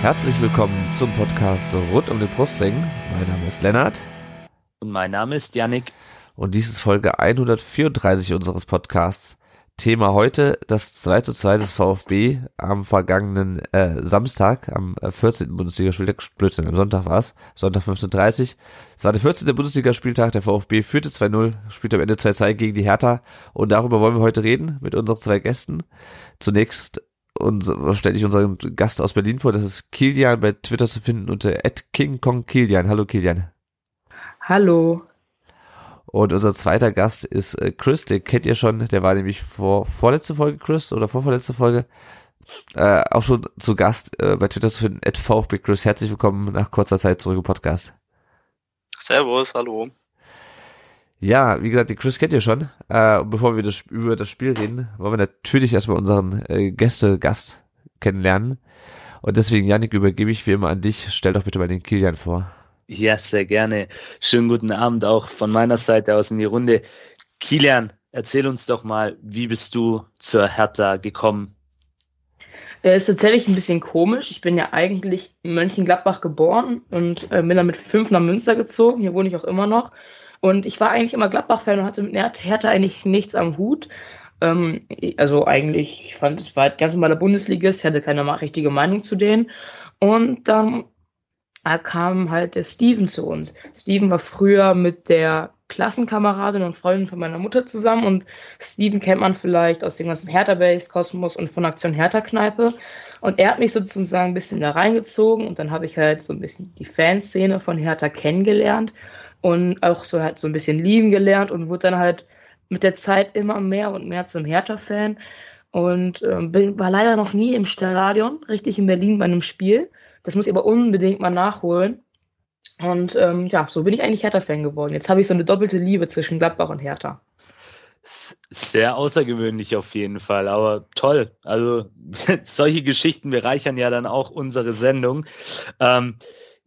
Herzlich willkommen zum Podcast rund um den Brustring. Mein Name ist Lennart. Und mein Name ist Yannick. Und dies ist Folge 134 unseres Podcasts. Thema heute das 2 zu 2 des VfB am vergangenen äh, Samstag, am 14. Bundesligaspieltag, Blödsinn, am Sonntag war es, Sonntag 15.30 Es war der 14. Bundesligaspieltag, der VfB führte 2-0, spielte am Ende 2-2 gegen die Hertha und darüber wollen wir heute reden mit unseren zwei Gästen. Zunächst und stelle ich unseren Gast aus Berlin vor, das ist Kilian bei Twitter zu finden unter @kingkongkilian. Hallo Kilian. Hallo. Und unser zweiter Gast ist äh, Chris, den kennt ihr schon, der war nämlich vor vorletzte Folge, Chris, oder vorvorletzte Folge, äh, auch schon zu Gast äh, bei Twitter zu finden, at VfB Chris. Herzlich willkommen nach kurzer Zeit zurück im Podcast. Servus, hallo. Ja, wie gesagt, die Chris kennt ihr schon. Äh, und bevor wir das, über das Spiel reden, wollen wir natürlich erstmal unseren äh, Gäste-Gast kennenlernen. Und deswegen, Janik, übergebe ich wie immer an dich. Stell doch bitte mal den Kilian vor. Ja, sehr gerne. Schönen guten Abend auch von meiner Seite aus in die Runde. Kilian, erzähl uns doch mal, wie bist du zur Hertha gekommen? Ja, ist tatsächlich ein bisschen komisch. Ich bin ja eigentlich in Mönchengladbach geboren und äh, bin dann mit fünf nach Münster gezogen. Hier wohne ich auch immer noch. Und ich war eigentlich immer Gladbach-Fan und hatte mit Hertha eigentlich nichts am Hut. Ähm, also eigentlich, ich fand, es war halt ganz normaler Bundesligist, ich hatte keine richtige Meinung zu denen. Und dann da kam halt der Steven zu uns. Steven war früher mit der Klassenkameradin und Freundin von meiner Mutter zusammen und Steven kennt man vielleicht aus dem ganzen Hertha-Base, Kosmos und von Aktion Hertha-Kneipe. Und er hat mich sozusagen ein bisschen da reingezogen und dann habe ich halt so ein bisschen die Fanszene von Hertha kennengelernt und auch so halt so ein bisschen lieben gelernt und wurde dann halt mit der Zeit immer mehr und mehr zum Hertha-Fan und äh, bin, war leider noch nie im Stadion, richtig in Berlin bei einem Spiel. Das muss ich aber unbedingt mal nachholen. Und ähm, ja, so bin ich eigentlich Hertha-Fan geworden. Jetzt habe ich so eine doppelte Liebe zwischen Gladbach und Hertha. Sehr außergewöhnlich auf jeden Fall, aber toll. Also solche Geschichten bereichern ja dann auch unsere Sendung. Ähm,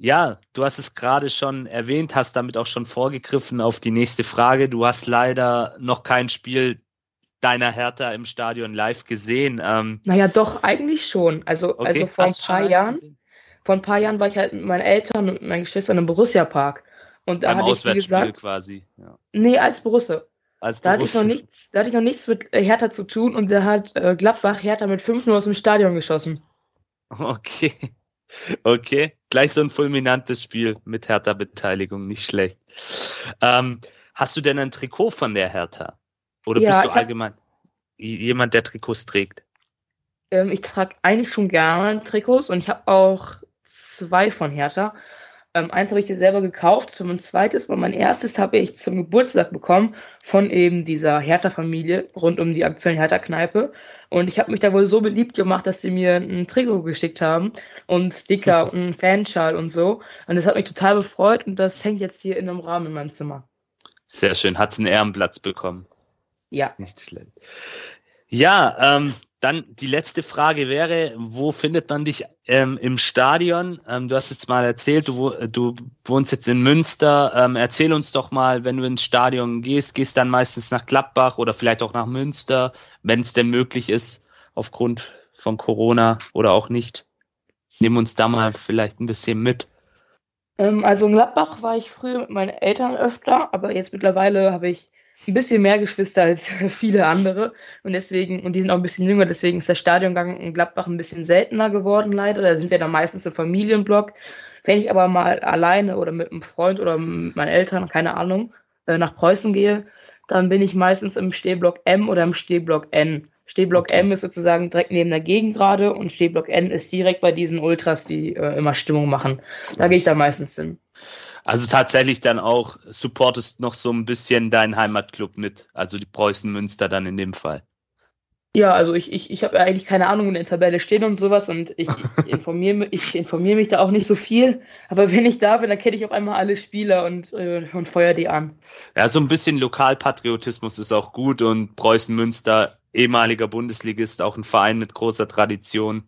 ja, du hast es gerade schon erwähnt, hast damit auch schon vorgegriffen auf die nächste Frage. Du hast leider noch kein Spiel deiner Hertha im Stadion live gesehen. Ähm, naja, doch, eigentlich schon. Also, okay, also vor ein paar Jahren. Gesehen? vor ein paar Jahren war ich halt mit meinen Eltern und meinen Geschwistern im Borussia-Park. Und da hatte ich, wie gesagt, quasi. Ja. Nee, als Borussia. Als da hatte ich noch nichts, da hatte ich noch nichts mit äh, Hertha zu tun und da hat äh, Gladbach Hertha mit 5-0 aus dem Stadion geschossen. Okay. Okay. Gleich so ein fulminantes Spiel mit Hertha-Beteiligung, nicht schlecht. Ähm, hast du denn ein Trikot von der Hertha? Oder ja, bist du allgemein jemand, der Trikots trägt? Ähm, ich trage eigentlich schon gerne Trikots und ich habe auch zwei von Hertha. Ähm, eins habe ich dir selber gekauft, zum zweites, weil mein erstes habe ich zum Geburtstag bekommen von eben dieser Hertha-Familie rund um die Aktion Hertha-Kneipe. Und ich habe mich da wohl so beliebt gemacht, dass sie mir ein Trikot geschickt haben und Sticker und einen Fanschal und so. Und das hat mich total befreut und das hängt jetzt hier in einem Rahmen in meinem Zimmer. Sehr schön. Hat es einen Ehrenplatz bekommen. Ja. Nicht schlecht. Ja, ähm, dann die letzte Frage wäre, wo findet man dich ähm, im Stadion? Ähm, du hast jetzt mal erzählt, du, du wohnst jetzt in Münster. Ähm, erzähl uns doch mal, wenn du ins Stadion gehst, gehst dann meistens nach Gladbach oder vielleicht auch nach Münster, wenn es denn möglich ist, aufgrund von Corona oder auch nicht. Nimm uns da mal vielleicht ein bisschen mit. Ähm, also in Gladbach war ich früher mit meinen Eltern öfter, aber jetzt mittlerweile habe ich ein bisschen mehr Geschwister als viele andere und deswegen, und die sind auch ein bisschen jünger, deswegen ist der Stadiongang in Gladbach ein bisschen seltener geworden, leider. Da sind wir dann meistens im Familienblock. Wenn ich aber mal alleine oder mit einem Freund oder mit meinen Eltern, keine Ahnung, äh, nach Preußen gehe, dann bin ich meistens im Stehblock M oder im Stehblock N. Stehblock okay. M ist sozusagen direkt neben der Gegend gerade und Stehblock N ist direkt bei diesen Ultras, die äh, immer Stimmung machen. Da gehe ich dann meistens hin. Also tatsächlich dann auch supportest noch so ein bisschen deinen Heimatclub mit, also die Preußen Münster dann in dem Fall. Ja, also ich, ich, ich habe eigentlich keine Ahnung, wo in der Tabelle stehen und sowas und ich, ich informiere ich informier mich da auch nicht so viel. Aber wenn ich da bin, dann kenne ich auf einmal alle Spieler und, äh, und feuer die an. Ja, so ein bisschen Lokalpatriotismus ist auch gut und Preußen Münster, ehemaliger Bundesligist, auch ein Verein mit großer Tradition.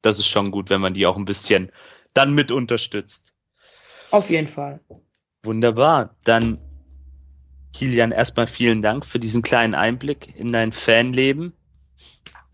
Das ist schon gut, wenn man die auch ein bisschen dann mit unterstützt. Auf jeden Fall. Wunderbar. Dann, Kilian, erstmal vielen Dank für diesen kleinen Einblick in dein Fanleben.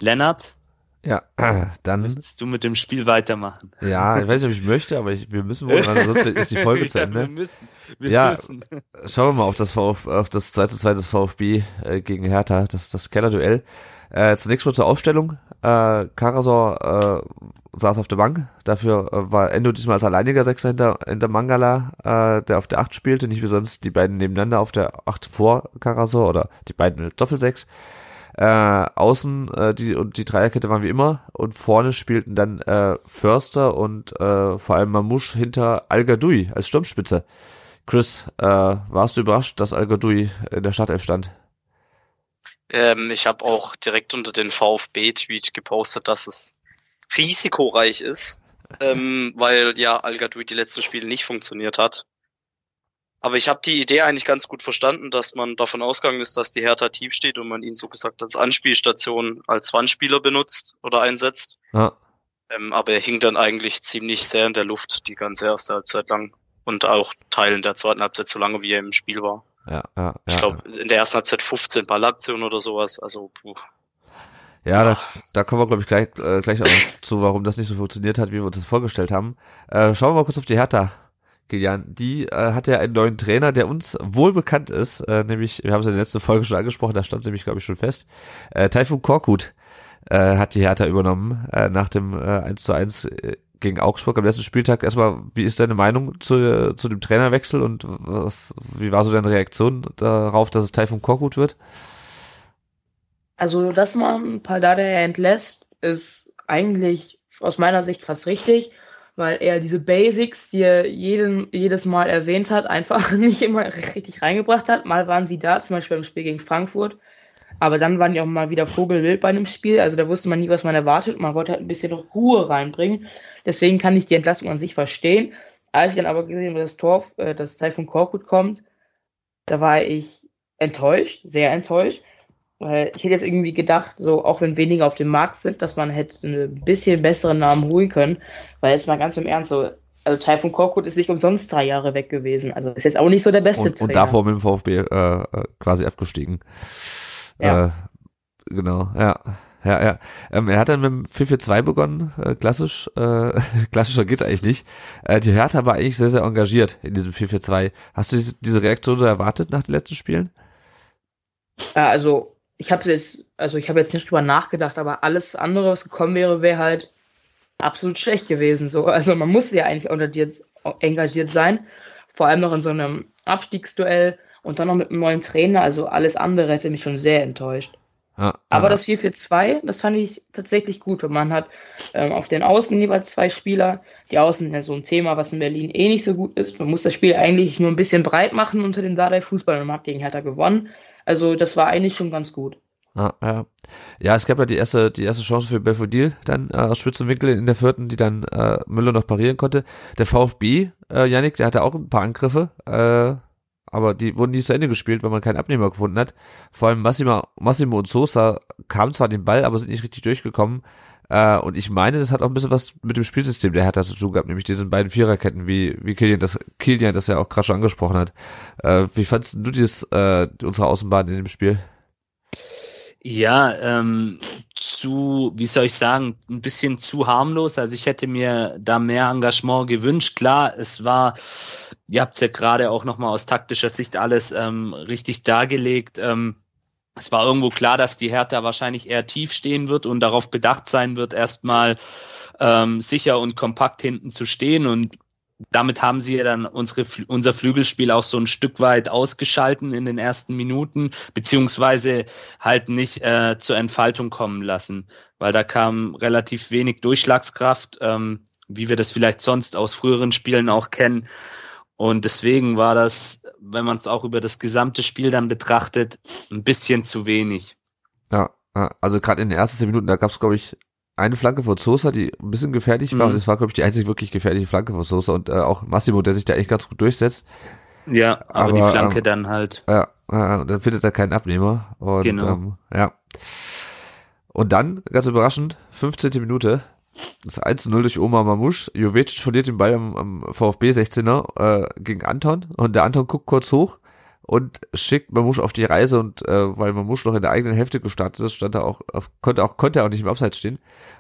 Lennart, Ja, dann. willst du mit dem Spiel weitermachen? Ja, ich weiß nicht, ob ich möchte, aber ich, wir müssen wohl, weil sonst ist die Folge zu Ja, wir Ende. müssen. Wir Ja. müssen. Schauen wir mal auf das, VfB, auf das 2 zu 2 des VfB äh, gegen Hertha, das, das Kellerduell. Äh, zunächst mal zur Aufstellung. Äh, Karasor äh, saß auf der Bank. Dafür äh, war Endo diesmal als alleiniger Sechser hinter, hinter Mangala, äh, der auf der 8 spielte, nicht wie sonst die beiden nebeneinander auf der 8 vor Karasor oder die beiden mit Doppelsechs. Äh, außen äh, die und die Dreierkette waren wie immer und vorne spielten dann äh, Förster und äh, vor allem Mamouche hinter Al als Sturmspitze. Chris, äh, warst du überrascht, dass Al in der Startelf stand? Ähm, ich habe auch direkt unter den VfB-Tweet gepostet, dass es risikoreich ist, ähm, weil ja Al die letzten Spiele nicht funktioniert hat. Aber ich habe die Idee eigentlich ganz gut verstanden, dass man davon ausgegangen ist, dass die Hertha tief steht und man ihn so gesagt als Anspielstation als Wandspieler benutzt oder einsetzt. Ja, Ähm, aber er hing dann eigentlich ziemlich sehr in der Luft die ganze erste Halbzeit lang und auch Teilen der zweiten Halbzeit so lange, wie er im Spiel war. Ja, ja. Ich ja. glaube, in der ersten Halbzeit 15 Ballaktionen oder sowas. Also, puh. Ja, da, da kommen wir, glaube ich, gleich, äh, gleich auch zu, warum das nicht so funktioniert hat, wie wir uns das vorgestellt haben. Äh, schauen wir mal kurz auf die Hertha, Kilian. Die äh, hat ja einen neuen Trainer, der uns wohl bekannt ist, äh, nämlich, wir haben es in der letzten Folge schon angesprochen, da stand nämlich, glaube ich, schon fest. Äh, Taifun Korkut äh, hat die Hertha übernommen äh, nach dem äh, 1 zu 1 äh, gegen Augsburg am letzten Spieltag. Erstmal, wie ist deine Meinung zu, zu dem Trainerwechsel und was, wie war so deine Reaktion darauf, dass es Taifun Korkut wird? Also, dass man Paldada entlässt, ist eigentlich aus meiner Sicht fast richtig, weil er diese Basics, die er jeden, jedes Mal erwähnt hat, einfach nicht immer richtig reingebracht hat. Mal waren sie da, zum Beispiel beim Spiel gegen Frankfurt, aber dann waren die auch mal wieder vogelwild bei einem Spiel. Also da wusste man nie, was man erwartet. Man wollte halt ein bisschen Ruhe reinbringen. Deswegen kann ich die Entlassung an sich verstehen. Als ich dann aber gesehen habe, dass das Tor, äh, das Teil von Korkut kommt, da war ich enttäuscht, sehr enttäuscht. Weil ich hätte jetzt irgendwie gedacht, so auch wenn weniger auf dem Markt sind, dass man hätte ein bisschen besseren Namen holen können. Weil jetzt mal ganz im Ernst, so, also Taifun Korkut ist nicht umsonst drei Jahre weg gewesen. Also ist jetzt auch nicht so der beste und, und davor mit dem VfB äh, äh, quasi abgestiegen. Ja. Äh, genau, ja. Ja, ja. Ähm, er hat dann mit dem 4-4-2 begonnen, äh, klassisch. Äh, klassischer geht eigentlich nicht. Äh, die Hertha war eigentlich sehr, sehr engagiert in diesem 4-4-2. Hast du diese, diese Reaktion so erwartet nach den letzten Spielen? Ja, also ich habe jetzt, also ich habe jetzt nicht drüber nachgedacht, aber alles andere, was gekommen wäre, wäre halt absolut schlecht gewesen. So, also man muss ja eigentlich engagiert sein, vor allem noch in so einem Abstiegsduell und dann noch mit einem neuen Trainer. Also alles andere hätte mich schon sehr enttäuscht. Ja, Aber ja. das 4-4-2, das fand ich tatsächlich gut. Und man hat ähm, auf den Außen jeweils zwei Spieler. Die Außen ja so ein Thema, was in Berlin eh nicht so gut ist. Man muss das Spiel eigentlich nur ein bisschen breit machen unter dem Dardai Fußball und man hat gegen Hertha gewonnen. Also das war eigentlich schon ganz gut. Ja, ja. ja, es gab ja die erste, die erste Chance für Belfodil dann äh, aus Spitzenwinkel in der vierten, die dann äh, Müller noch parieren konnte. Der VfB, äh, Yannick, der hatte auch ein paar Angriffe, äh, aber die wurden nicht zu Ende gespielt, weil man keinen Abnehmer gefunden hat. Vor allem Massimo, Massimo und Sosa kamen zwar den Ball, aber sind nicht richtig durchgekommen. Äh, und ich meine, das hat auch ein bisschen was mit dem Spielsystem der Hertha zu tun gehabt, nämlich diesen beiden Viererketten, wie, wie Kilian das, Kilian das ja auch gerade schon angesprochen hat. Äh, wie fandst du dieses, äh, unsere Außenbahn in dem Spiel? Ja, ähm, zu, wie soll ich sagen, ein bisschen zu harmlos. Also ich hätte mir da mehr Engagement gewünscht. Klar, es war, ihr habt es ja gerade auch nochmal aus taktischer Sicht alles ähm, richtig dargelegt. Ähm, es war irgendwo klar, dass die Hertha wahrscheinlich eher tief stehen wird und darauf bedacht sein wird, erstmal ähm, sicher und kompakt hinten zu stehen. Und damit haben sie ja dann unsere, unser Flügelspiel auch so ein Stück weit ausgeschalten in den ersten Minuten, beziehungsweise halt nicht äh, zur Entfaltung kommen lassen, weil da kam relativ wenig Durchschlagskraft, ähm, wie wir das vielleicht sonst aus früheren Spielen auch kennen. Und deswegen war das, wenn man es auch über das gesamte Spiel dann betrachtet, ein bisschen zu wenig. Ja, also gerade in den ersten zehn Minuten, da gab es, glaube ich, eine Flanke von Sosa, die ein bisschen gefährlich war. Mhm. Das war, glaube ich, die einzig wirklich gefährliche Flanke von Sosa und äh, auch Massimo, der sich da echt ganz gut durchsetzt. Ja, aber, die Aber, Flanke ähm, dann halt. Ja, äh, dann findet er keinen Abnehmer. Und, Genau. Ähm, ja. Und dann, ganz überraschend, 15. Minute, das 1 0 durch Omar Mamouche. Jovetic verliert den Ball am, am VfB 16er äh, gegen Anton und der Anton guckt kurz hoch und schickt Mamouche auf die Reise und äh, weil Mamouche noch in der eigenen Hälfte gestartet ist, stand er auch auf, konnte auch konnte er auch nicht im Abseits stehen.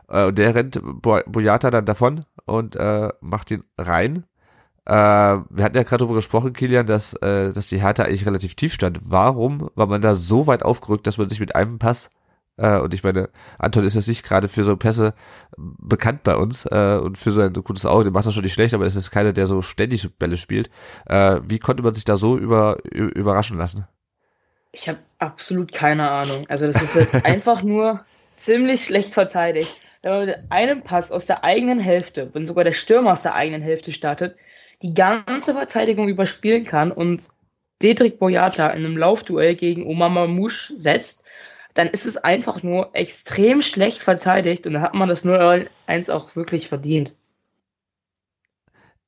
Äh, und der rennt Bo Boyata dann davon und äh, macht ihn rein. Äh, wir hatten ja gerade darüber gesprochen, Kilian, dass, äh, dass die Hertha eigentlich relativ tief stand. Warum war man da so weit aufgerückt, dass man sich mit einem Pass äh, und ich meine, Anton ist jetzt nicht gerade für so Pässe bekannt bei uns äh, und für so ein gutes Auge, der macht das schon nicht schlecht, aber es ist keiner, der so ständig Bälle spielt. Äh, wie konnte man sich da so über, überraschen lassen? Ich habe absolut keine Ahnung. Also das ist halt einfach nur ziemlich schlecht verteidigt. Wenn man mit einem Pass aus der eigenen Hälfte, wenn sogar der Stürmer aus der eigenen Hälfte startet, die ganze Verteidigung überspielen kann und Dedrick Boyata in einem Laufduell gegen Omar Mamouche setzt, dann ist es einfach nur extrem schlecht verteidigt und da hat man das 0-1 auch wirklich verdient.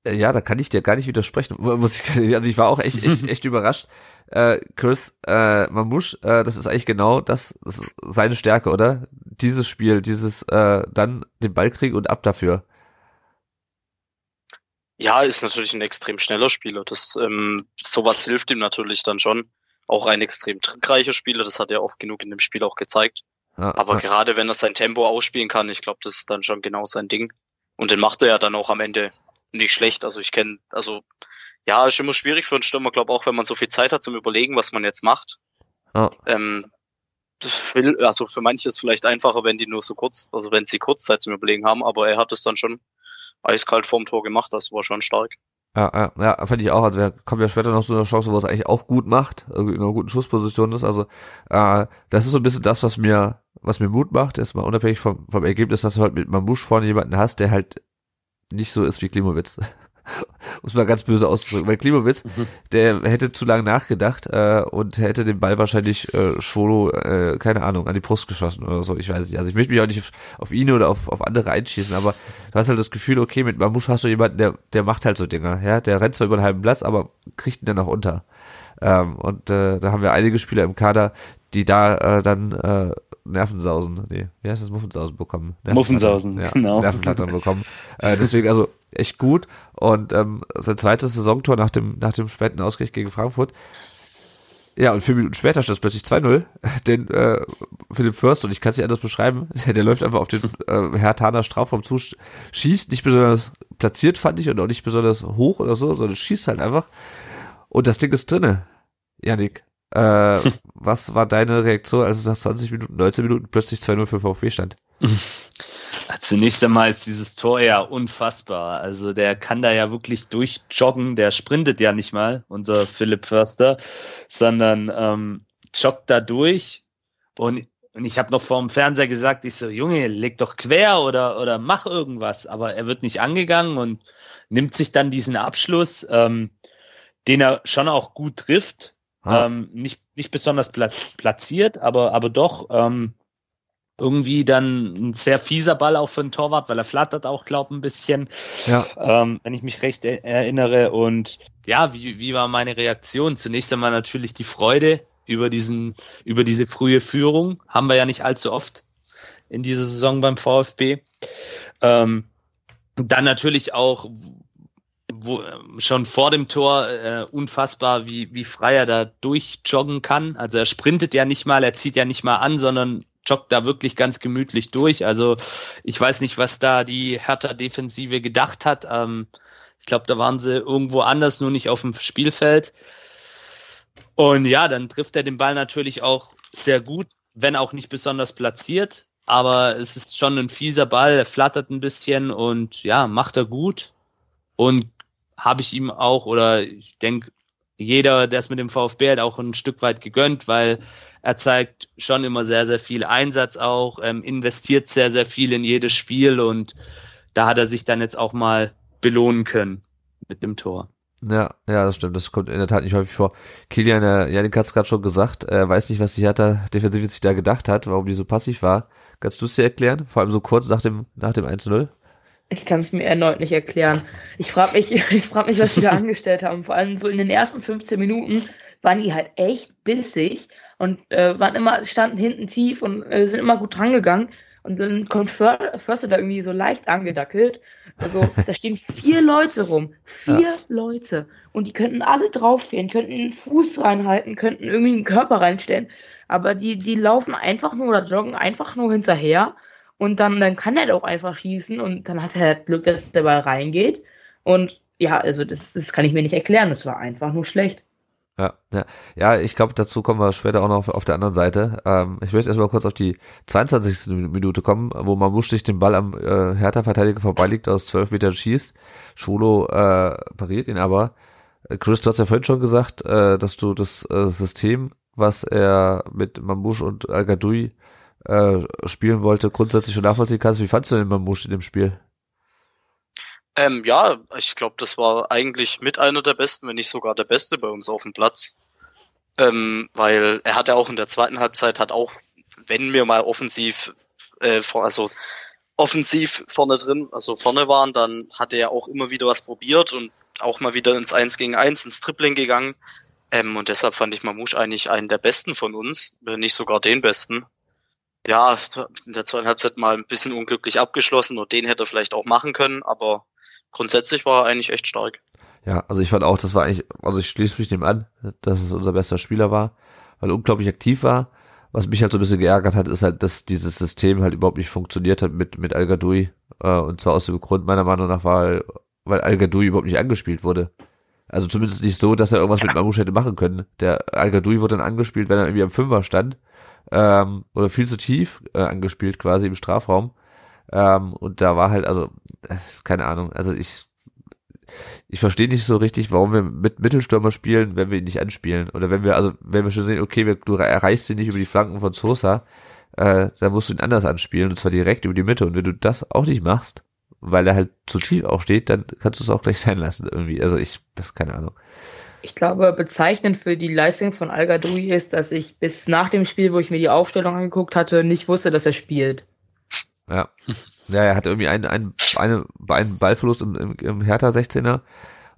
Äh, Ja, da kann ich dir gar nicht widersprechen. Muss ich, also ich war auch echt, echt, echt überrascht. Äh, Chris, äh, Mamouche, äh, das ist eigentlich genau das, das ist seine Stärke, oder? Dieses Spiel, dieses äh, dann den Ball kriegen und ab dafür. Ja, ist natürlich ein extrem schneller Spieler. Das, ähm, sowas hilft ihm natürlich dann schon. Auch ein extrem trickreicher Spieler, das hat er oft genug in dem Spiel auch gezeigt. Ja, Aber ja. gerade wenn er sein Tempo ausspielen kann, ich glaube, das ist dann schon genau sein Ding. Und den macht er ja dann auch am Ende nicht schlecht. Also ich kenne, also ja, ist immer schwierig für einen Stürmer, glaube auch, wenn man so viel Zeit hat zum Überlegen, was man jetzt macht. Ja. Ähm, also für manche ist es vielleicht einfacher, wenn die nur so kurz, also wenn sie Kurzzeit zum Überlegen haben, aber er hat es dann schon eiskalt vorm Tor gemacht, das war schon stark. Ja, ja, ja, fand ich auch. Also wir kommen ja später noch zu einer Chance, wo es eigentlich auch gut macht, irgendwie in einer guten Schussposition ist. Also äh, das ist so ein bisschen das, was mir, was mir Mut macht, erstmal unabhängig vom, vom Ergebnis, dass du halt mit Mamouche vorne jemanden hast, der halt nicht so ist wie Klimowitz. Um es mal ganz böse auszudrücken. Weil Klimowitz, der hätte zu lange nachgedacht äh, und hätte den Ball wahrscheinlich äh, Scholo, äh, keine Ahnung, an die Brust geschossen oder so. Ich weiß nicht. Also ich möchte mich auch nicht auf, ihn oder auf, auf andere einschießen, aber du hast halt das Gefühl, okay, mit Mamouche hast du jemanden, der, der macht halt so Dinger. Ja, der rennt zwar über den halben Platz, aber kriegt ihn dann noch unter. Ähm, und äh, da haben wir einige Spieler im Kader, die da äh, dann äh, Nervensausen, nee, wie heißt das, Muffensausen bekommen? Nervenflattern. Muffensausen, ja, genau. Nervenflattern bekommen. Äh, deswegen also echt gut. Und ähm, sein zweites Saisontor nach dem, nach dem späten Ausgleich gegen Frankfurt. Ja, und vier Minuten später steht es plötzlich 2-0. Den äh, Philipp Fürst, und ich kann es nicht anders beschreiben, der, der läuft einfach auf den äh, Herr Taner Strafraum zu, sch- schießt, nicht besonders platziert, fand ich, und auch nicht besonders hoch oder so, sondern schießt halt einfach. Und das Ding ist drinne. Janik, äh, was war deine Reaktion, als es nach 20 Minuten, 19 Minuten plötzlich 2-0 für VfB stand? Zunächst einmal ist dieses Tor ja unfassbar. Also der kann da ja wirklich durchjoggen, der sprintet ja nicht mal, unser Philipp Förster, sondern ähm, joggt da durch. Und, und ich habe noch vor dem Fernseher gesagt, ich so, Junge, leg doch quer oder, oder mach irgendwas. Aber er wird nicht angegangen und nimmt sich dann diesen Abschluss, ähm, den er schon auch gut trifft. Ah. Ähm, nicht, nicht besonders pla platziert, aber, aber doch ähm, irgendwie dann ein sehr fieser Ball auch für den Torwart, weil er flattert auch, glaub ein bisschen, Ja. ähm, wenn ich mich recht er erinnere. Und ja, wie, wie war meine Reaktion? Zunächst einmal natürlich die Freude über diesen, über diese frühe Führung. Haben wir ja nicht allzu oft in dieser Saison beim VfB. Ähm, dann natürlich auch wo, schon vor dem Tor äh, unfassbar, wie, wie frei er da durchjoggen kann. Also er sprintet ja nicht mal, er zieht ja nicht mal an, sondern joggt da wirklich ganz gemütlich durch. Also ich weiß nicht, was da die Hertha-Defensive gedacht hat. Ähm, ich glaube, da waren sie irgendwo anders, nur nicht auf dem Spielfeld. Und ja, dann trifft er den Ball natürlich auch sehr gut, wenn auch nicht besonders platziert. Aber es ist schon ein fieser Ball, er flattert ein bisschen und ja, macht er gut. Und habe ich ihm auch, oder ich denke, jeder, der es mit dem VfB hat, auch ein Stück weit gegönnt, weil er zeigt schon immer sehr, sehr viel Einsatz auch, ähm, investiert sehr, sehr viel in jedes Spiel und da hat er sich dann jetzt auch mal belohnen können mit dem Tor. Ja, ja, das stimmt. Das kommt in der Tat nicht häufig vor. Kilian, äh, Janik hat es gerade schon gesagt, er weiß nicht, was die Hertha defensiv sich da gedacht hat, warum die so passiv war. Kannst du es dir erklären? Vor allem so kurz nach dem, nach dem 1-0? Ich kann es mir erneut nicht erklären. Ich frage mich, ich frag mich, was die da angestellt haben. Vor allem so in den ersten 15 Minuten waren die halt echt bissig und äh, waren immer, standen hinten tief und äh, sind immer gut drangegangen. Und dann kommt Förster da irgendwie so leicht angedackelt. Also da stehen vier Leute rum. Vier ja. Leute. Und die könnten alle drauf gehen, könnten einen Fuß reinhalten, könnten irgendwie einen Körper reinstellen. Aber die, die laufen einfach nur oder joggen einfach nur hinterher. Und dann, dann kann er doch einfach schießen und dann hat er Glück, dass der Ball reingeht. Und ja, also das, das kann ich mir nicht erklären. Das war einfach nur schlecht. Ja, ja. ja ich glaube, dazu kommen wir später auch noch auf, auf der anderen Seite. Ähm, ich möchte erstmal kurz auf die 22. Minute kommen, wo Mamusch sich den Ball am äh, Hertha-Verteidiger vorbeiliegt, aus 12 Metern schießt. Schwolo äh, pariert ihn aber. Chris, du hast ja vorhin schon gesagt, äh, dass du das äh, System, was er mit Mamouche und al äh, spielen wollte, grundsätzlich schon nachvollziehen kannst. Wie fandst du denn Mamouche in dem Spiel? Ähm, ja, ich glaube, das war eigentlich mit einer der besten, wenn nicht sogar der beste bei uns auf dem Platz. Ähm, weil er hat ja auch in der zweiten Halbzeit hat auch, wenn wir mal offensiv, äh, also offensiv vorne drin, also vorne waren, dann hat er ja auch immer wieder was probiert und auch mal wieder ins Eins gegen Eins, ins Tripling gegangen. Ähm, und deshalb fand ich Mamouche eigentlich einen der besten von uns, wenn nicht sogar den besten. Ja, in der zweiten Halbzeit mal ein bisschen unglücklich abgeschlossen und den hätte er vielleicht auch machen können, aber grundsätzlich war er eigentlich echt stark. Ja, also ich fand auch, das war eigentlich, also ich schließe mich dem an, dass es unser bester Spieler war, weil er unglaublich aktiv war. Was mich halt so ein bisschen geärgert hat, ist halt, dass dieses System halt überhaupt nicht funktioniert hat mit, mit Al Gadoui. Äh, und zwar aus dem Grund meiner Meinung nach, weil, weil Al Gadoui überhaupt nicht angespielt wurde. Also zumindest nicht so, dass er irgendwas mit Mamouche hätte machen können. Der Al Gadoui wurde dann angespielt, wenn er irgendwie am Fünfer stand. Ähm, oder viel zu tief äh, angespielt quasi im Strafraum. Ähm, und da war halt, also, keine Ahnung, also ich, ich verstehe nicht so richtig, warum wir mit Mittelstürmer spielen, wenn wir ihn nicht anspielen. Oder wenn wir, also, wenn wir schon sehen, okay, wir, du erreichst ihn nicht über die Flanken von Sosa, äh, dann musst du ihn anders anspielen, und zwar direkt über die Mitte. Und wenn du das auch nicht machst, weil er halt zu tief auch steht, dann kannst du es auch gleich sein lassen irgendwie. Also ich, das keine Ahnung. Ich glaube, bezeichnend für die Leistung von Al ist, dass ich bis nach dem Spiel, wo ich mir die Aufstellung angeguckt hatte, nicht wusste, dass er spielt. Ja. Ja, er hat irgendwie einen, einen, eine, einen Ballverlust im, im, im Hertha 16er.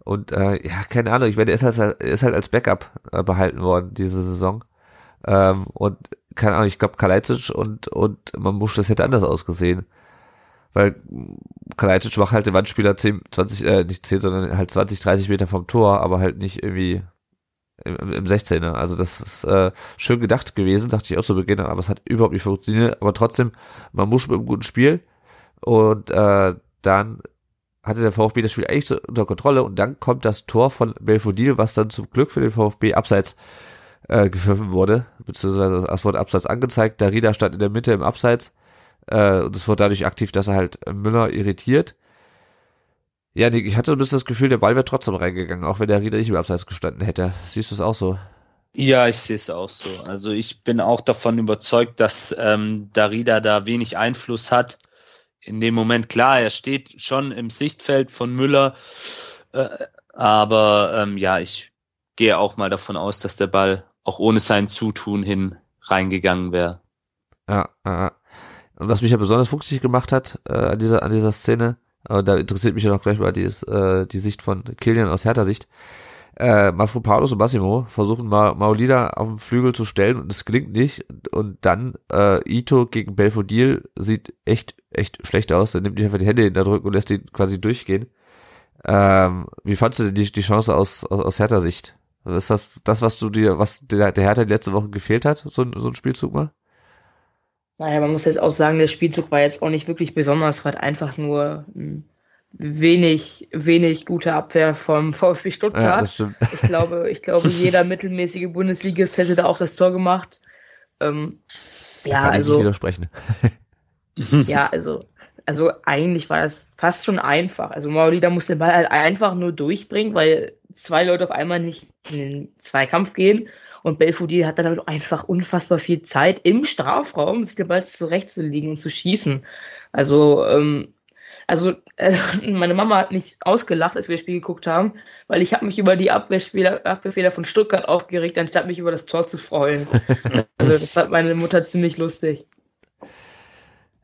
Und äh, ja, keine Ahnung, ich werde, er ist halt, ist halt als Backup äh, behalten worden diese Saison. Ähm, und keine Ahnung, ich glaube Kalajdzic und, und muss das hätte anders ausgesehen. Weil Kalajdzic macht halt den Wandspieler 10, 20, äh, nicht 10, sondern halt 20, 30 Meter vom Tor, aber halt nicht irgendwie im, im 16er. Also das ist äh, schön gedacht gewesen, dachte ich auch zu Beginn, aber es hat überhaupt nicht funktioniert. Aber trotzdem, man muss mit einem guten Spiel und äh, dann hatte der VfB das Spiel eigentlich so unter Kontrolle und dann kommt das Tor von Belfodil, was dann zum Glück für den VfB abseits äh, gepfiffen wurde, beziehungsweise es wurde abseits angezeigt. Darida stand in der Mitte im Abseits äh, und es wurde dadurch aktiv, dass er halt Müller irritiert. Ja, ich hatte ein bisschen das Gefühl, der Ball wäre trotzdem reingegangen, auch wenn der Rieder nicht im Abseits gestanden hätte. Siehst du es auch so? Ja, ich sehe es auch so. Also ich bin auch davon überzeugt, dass ähm, Darida da wenig Einfluss hat. In dem Moment, klar, er steht schon im Sichtfeld von Müller, äh, aber ähm, ja, ich gehe auch mal davon aus, dass der Ball auch ohne sein Zutun hin reingegangen wäre. Ja, ja. Und was mich ja besonders fuchsig gemacht hat äh, an dieser an dieser Szene, aber da interessiert mich ja noch gleich mal die, äh, die Sicht von Kilian aus härter Sicht. Äh, Mafropanos und Massimo versuchen mal Maulida auf dem Flügel zu stellen und es gelingt nicht. Und dann äh, Ito gegen Belfodil sieht echt, echt schlecht aus. Er nimmt nicht einfach die Hände in der Drück und lässt ihn quasi durchgehen. Ähm, wie fandst du denn die, die Chance aus, aus, aus härter Sicht? Ist das das, was du dir, was der, der Hertha die letzte Woche gefehlt hat, so, so ein Spielzug mal? Naja, man muss jetzt auch sagen, der Spielzug war jetzt auch nicht wirklich besonders, war einfach nur wenig, wenig gute Abwehr vom VfB Stuttgart. Ja, das stimmt. Ich glaube, ich glaube, jeder mittelmäßige Bundesligist hätte da auch das Tor gemacht. Ähm, ja, Kann also. Ich widersprechen. ja, also, also eigentlich war das fast schon einfach. Also Maulida muss den Ball halt einfach nur durchbringen, weil zwei Leute auf einmal nicht in den Zweikampf gehen und Belfodil hat dann damit einfach unfassbar viel Zeit im Strafraum, sich den Ball zurechtzulegen und zu schießen. Also, ähm, Also, äh, meine Mama hat nicht ausgelacht, als wir das Spiel geguckt haben, weil ich habe mich über die Abwehrspieler, Abwehrfehler von Stuttgart aufgeregt, anstatt mich über das Tor zu freuen. also das fand meine Mutter ziemlich lustig.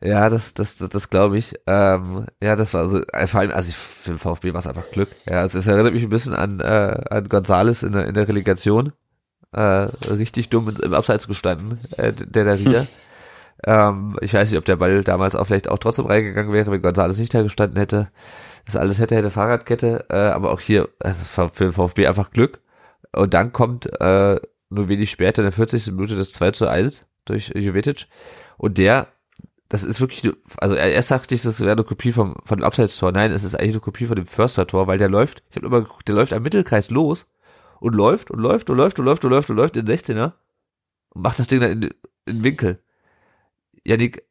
Ja, das, das, das, das glaube ich. Ähm, ja, das war so, äh, vor allem, also ich, für den VfB war es einfach Glück. Ja, also es erinnert mich ein bisschen an, äh, an Gonzales in der, in der Relegation. Äh, richtig dumm im Abseits gestanden, äh, der da wieder. Ähm, ich weiß nicht, ob der Ball damals auch vielleicht auch trotzdem reingegangen wäre, wenn Gonzales nicht da gestanden hätte. Das alles hätte, hätte Fahrradkette, äh, aber auch hier, also für den VfB einfach Glück. Und dann kommt äh, nur wenig später in der 40. Minute das 2 zu 1 durch Jovetic. Und der das ist wirklich, also er, erst sagte ich, das wäre eine Kopie vom, von dem Abseits-Tor. Nein, es ist eigentlich eine Kopie von dem Förster-Tor, weil der läuft, ich habe immer geguckt, der läuft am Mittelkreis los und läuft und läuft und läuft und läuft und läuft und läuft in 16er und macht das Ding dann in, in Winkel. Janik,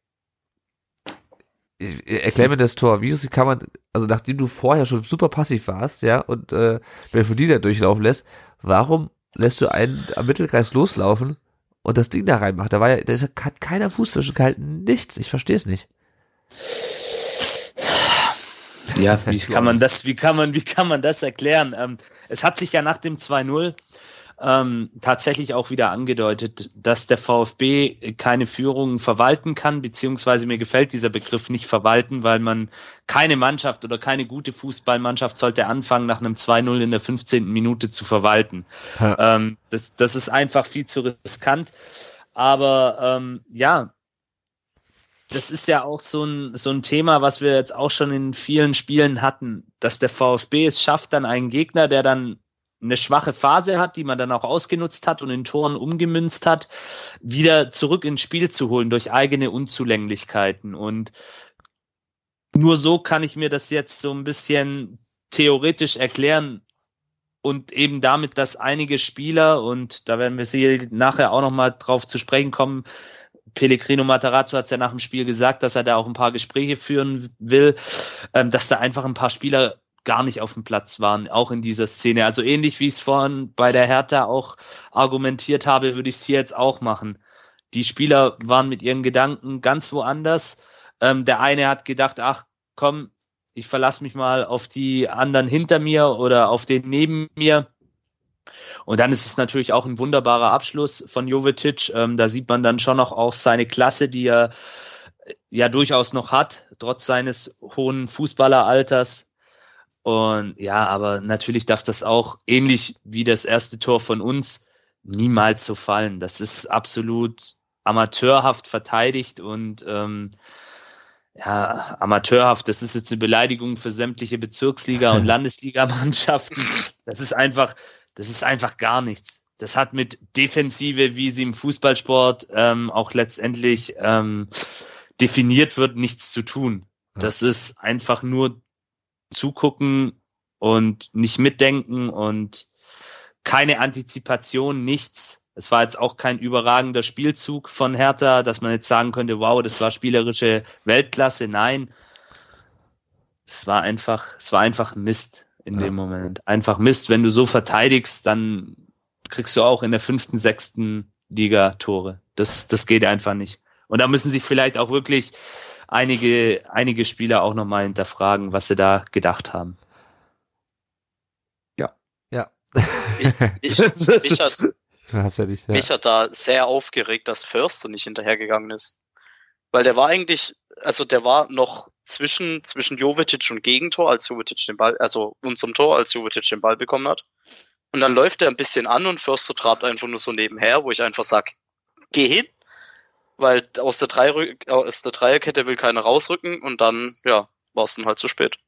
erklär mir das Tor. Wie kann man, also nachdem du vorher schon super passiv warst, ja, und äh, Belfodil da durchlaufen lässt, warum lässt du einen am Mittelkreis loslaufen und das Ding da reinmacht. Da war ja, da ist, hat keiner Fuß zwischen gehalten, nichts. Ich verstehe es nicht. Ja, wie kann man das, wie kann man, wie kann man das erklären? Ähm, es hat sich ja nach dem 2-0 ähm, tatsächlich auch wieder angedeutet, dass der VfB keine Führung verwalten kann, beziehungsweise mir gefällt dieser Begriff nicht verwalten, weil man keine Mannschaft oder keine gute Fußballmannschaft sollte anfangen, nach einem 2-0 in der 15. Minute zu verwalten. Ja. Ähm, das, das ist einfach viel zu riskant. Aber ähm, ja, das ist ja auch so ein, so ein Thema, was wir jetzt auch schon in vielen Spielen hatten, dass der VfB es schafft, dann einen Gegner, der dann eine schwache Phase hat, die man dann auch ausgenutzt hat und in Toren umgemünzt hat, wieder zurück ins Spiel zu holen durch eigene Unzulänglichkeiten. Und nur so kann ich mir das jetzt so ein bisschen theoretisch erklären und eben damit, dass einige Spieler, und da werden wir sie nachher auch nochmal drauf zu sprechen kommen, Pellegrino Matarazzo hat es ja nach dem Spiel gesagt, dass er da auch ein paar Gespräche führen will, ähm, dass da einfach ein paar Spieler gar nicht auf dem Platz waren, auch in dieser Szene. Also ähnlich wie ich es vorhin bei der Hertha auch argumentiert habe, würde ich es hier jetzt auch machen. Die Spieler waren mit ihren Gedanken ganz woanders. Ähm, der eine hat gedacht, ach komm, ich verlasse mich mal auf die anderen hinter mir oder auf den neben mir. Und dann ist es natürlich auch ein wunderbarer Abschluss von Jovetic. Ähm, da sieht man dann schon noch auch seine Klasse, die er ja durchaus noch hat, trotz seines hohen Fußballeralters. Und ja, aber natürlich darf das auch ähnlich wie das erste Tor von uns niemals so fallen. Das ist absolut amateurhaft verteidigt und ähm, ja, amateurhaft, das ist jetzt eine Beleidigung für sämtliche Bezirksliga- und Landesligamannschaften. Das ist einfach, das ist einfach gar nichts. Das hat mit Defensive, wie sie im Fußballsport ähm, auch letztendlich ähm, definiert wird, nichts zu tun. Das ist einfach nur zugucken und nicht mitdenken und keine Antizipation, nichts. Es war jetzt auch kein überragender Spielzug von Hertha, dass man jetzt sagen könnte, wow, das war spielerische Weltklasse. Nein, es war einfach, es war einfach Mist in ja. dem Moment. Einfach Mist. Wenn du so verteidigst, dann kriegst du auch in der fünften, sechsten Liga Tore. Das, das geht einfach nicht. Und da müssen sich vielleicht auch wirklich einige, einige Spieler auch nochmal hinterfragen, was sie da gedacht haben. Ja. Ja. Ich, ich, mich, hat, fertig, ja. mich hat da sehr aufgeregt, dass Förster nicht hinterhergegangen ist. Weil der war eigentlich, also der war noch zwischen, zwischen Jovetic und Gegentor, als Jovetic den Ball, also unserem Tor, als Jovetic den Ball bekommen hat. Und dann läuft er ein bisschen an und Förster trabt einfach nur so nebenher, wo ich einfach sag, geh hin, weil aus der, aus der Dreierkette will keiner rausrücken und dann, ja, war es dann halt zu spät.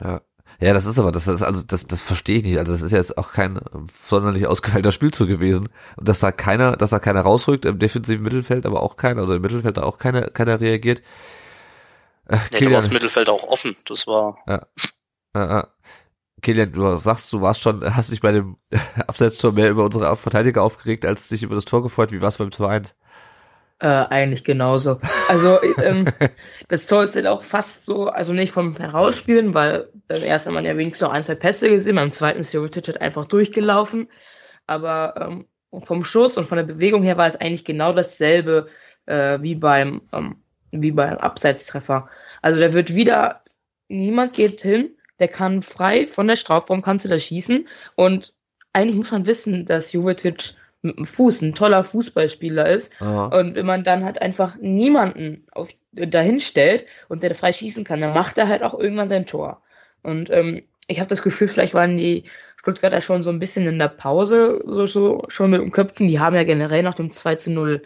Ja. Ja, das ist aber, das ist, also, das, das verstehe ich nicht. Also, das ist jetzt auch kein sonderlich ausgefeilter Spielzug gewesen. Und dass da keiner, dass da keiner rausrückt im defensiven Mittelfeld, aber auch keiner, also im Mittelfeld da auch keiner, keiner reagiert. Äh, nee, Kilian, da war das Mittelfeld auch offen. Das war. Ja. Ja, ja. Kilian, du sagst, du warst schon, hast dich bei dem Abseitstor mehr über unsere Verteidiger aufgeregt, als dich über das Tor gefreut. Wie war es beim 2-1? Äh, eigentlich genauso. Also ähm, das Tor ist halt auch fast so, also nicht vom Herausspielen, weil beim ersten Mal ja wenigstens noch ein, zwei Pässe gesehen, beim zweiten ist Jovetic halt einfach durchgelaufen. Aber ähm, vom Schuss und von der Bewegung her war es eigentlich genau dasselbe äh, wie beim ähm, wie beim Abseitstreffer. Also der wird wieder niemand geht hin, der kann frei von der Strafraum, kannst du da schießen. Und eigentlich muss man wissen, dass Jovetic mit dem Fuß ein toller Fußballspieler ist. Aha. Und wenn man dann halt einfach niemanden auf, dahin stellt und der frei schießen kann, dann macht er halt auch irgendwann sein Tor. Und ähm, ich habe das Gefühl, vielleicht waren die Stuttgarter schon so ein bisschen in der Pause, so, so schon mit dem Köpfen. Die haben ja generell nach dem 2 zu 0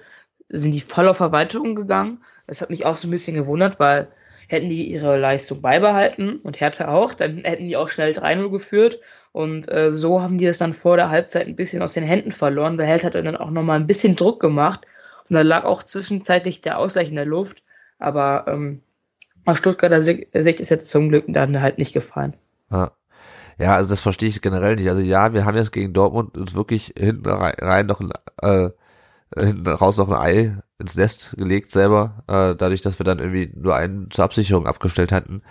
sind die voll auf Erweiterung gegangen. Das hat mich auch so ein bisschen gewundert, weil hätten die ihre Leistung beibehalten und Hertha auch, dann hätten die auch schnell 3-0 geführt. Und äh, so haben die es dann vor der Halbzeit ein bisschen aus den Händen verloren, weil Hertha hat dann auch nochmal ein bisschen Druck gemacht. Und da lag auch zwischenzeitlich der Ausgleich in der Luft. Aber ähm, aus Stuttgarter Sicht ist jetzt zum Glück dann halt nicht gefallen. Ja. Ja, also das verstehe ich generell nicht. Also ja, wir haben jetzt gegen Dortmund uns wirklich hinten rein noch ein, äh, hinten raus noch ein Ei ins Nest gelegt selber, äh, dadurch, dass wir dann irgendwie nur einen zur Absicherung abgestellt hatten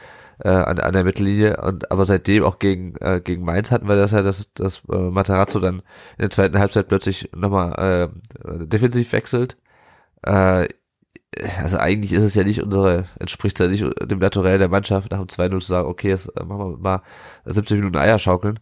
äh, an, an der Mittellinie. Und aber seitdem auch gegen äh, gegen Mainz hatten wir das ja, dass dass äh, Materazzo dann in der zweiten Halbzeit plötzlich nochmal äh, defensiv wechselt. Äh, also eigentlich ist es ja nicht unsere, entspricht ja nicht dem Naturell der Mannschaft, nach dem 2-0 zu sagen, okay, jetzt äh, machen wir mal 70 Minuten Eier schaukeln,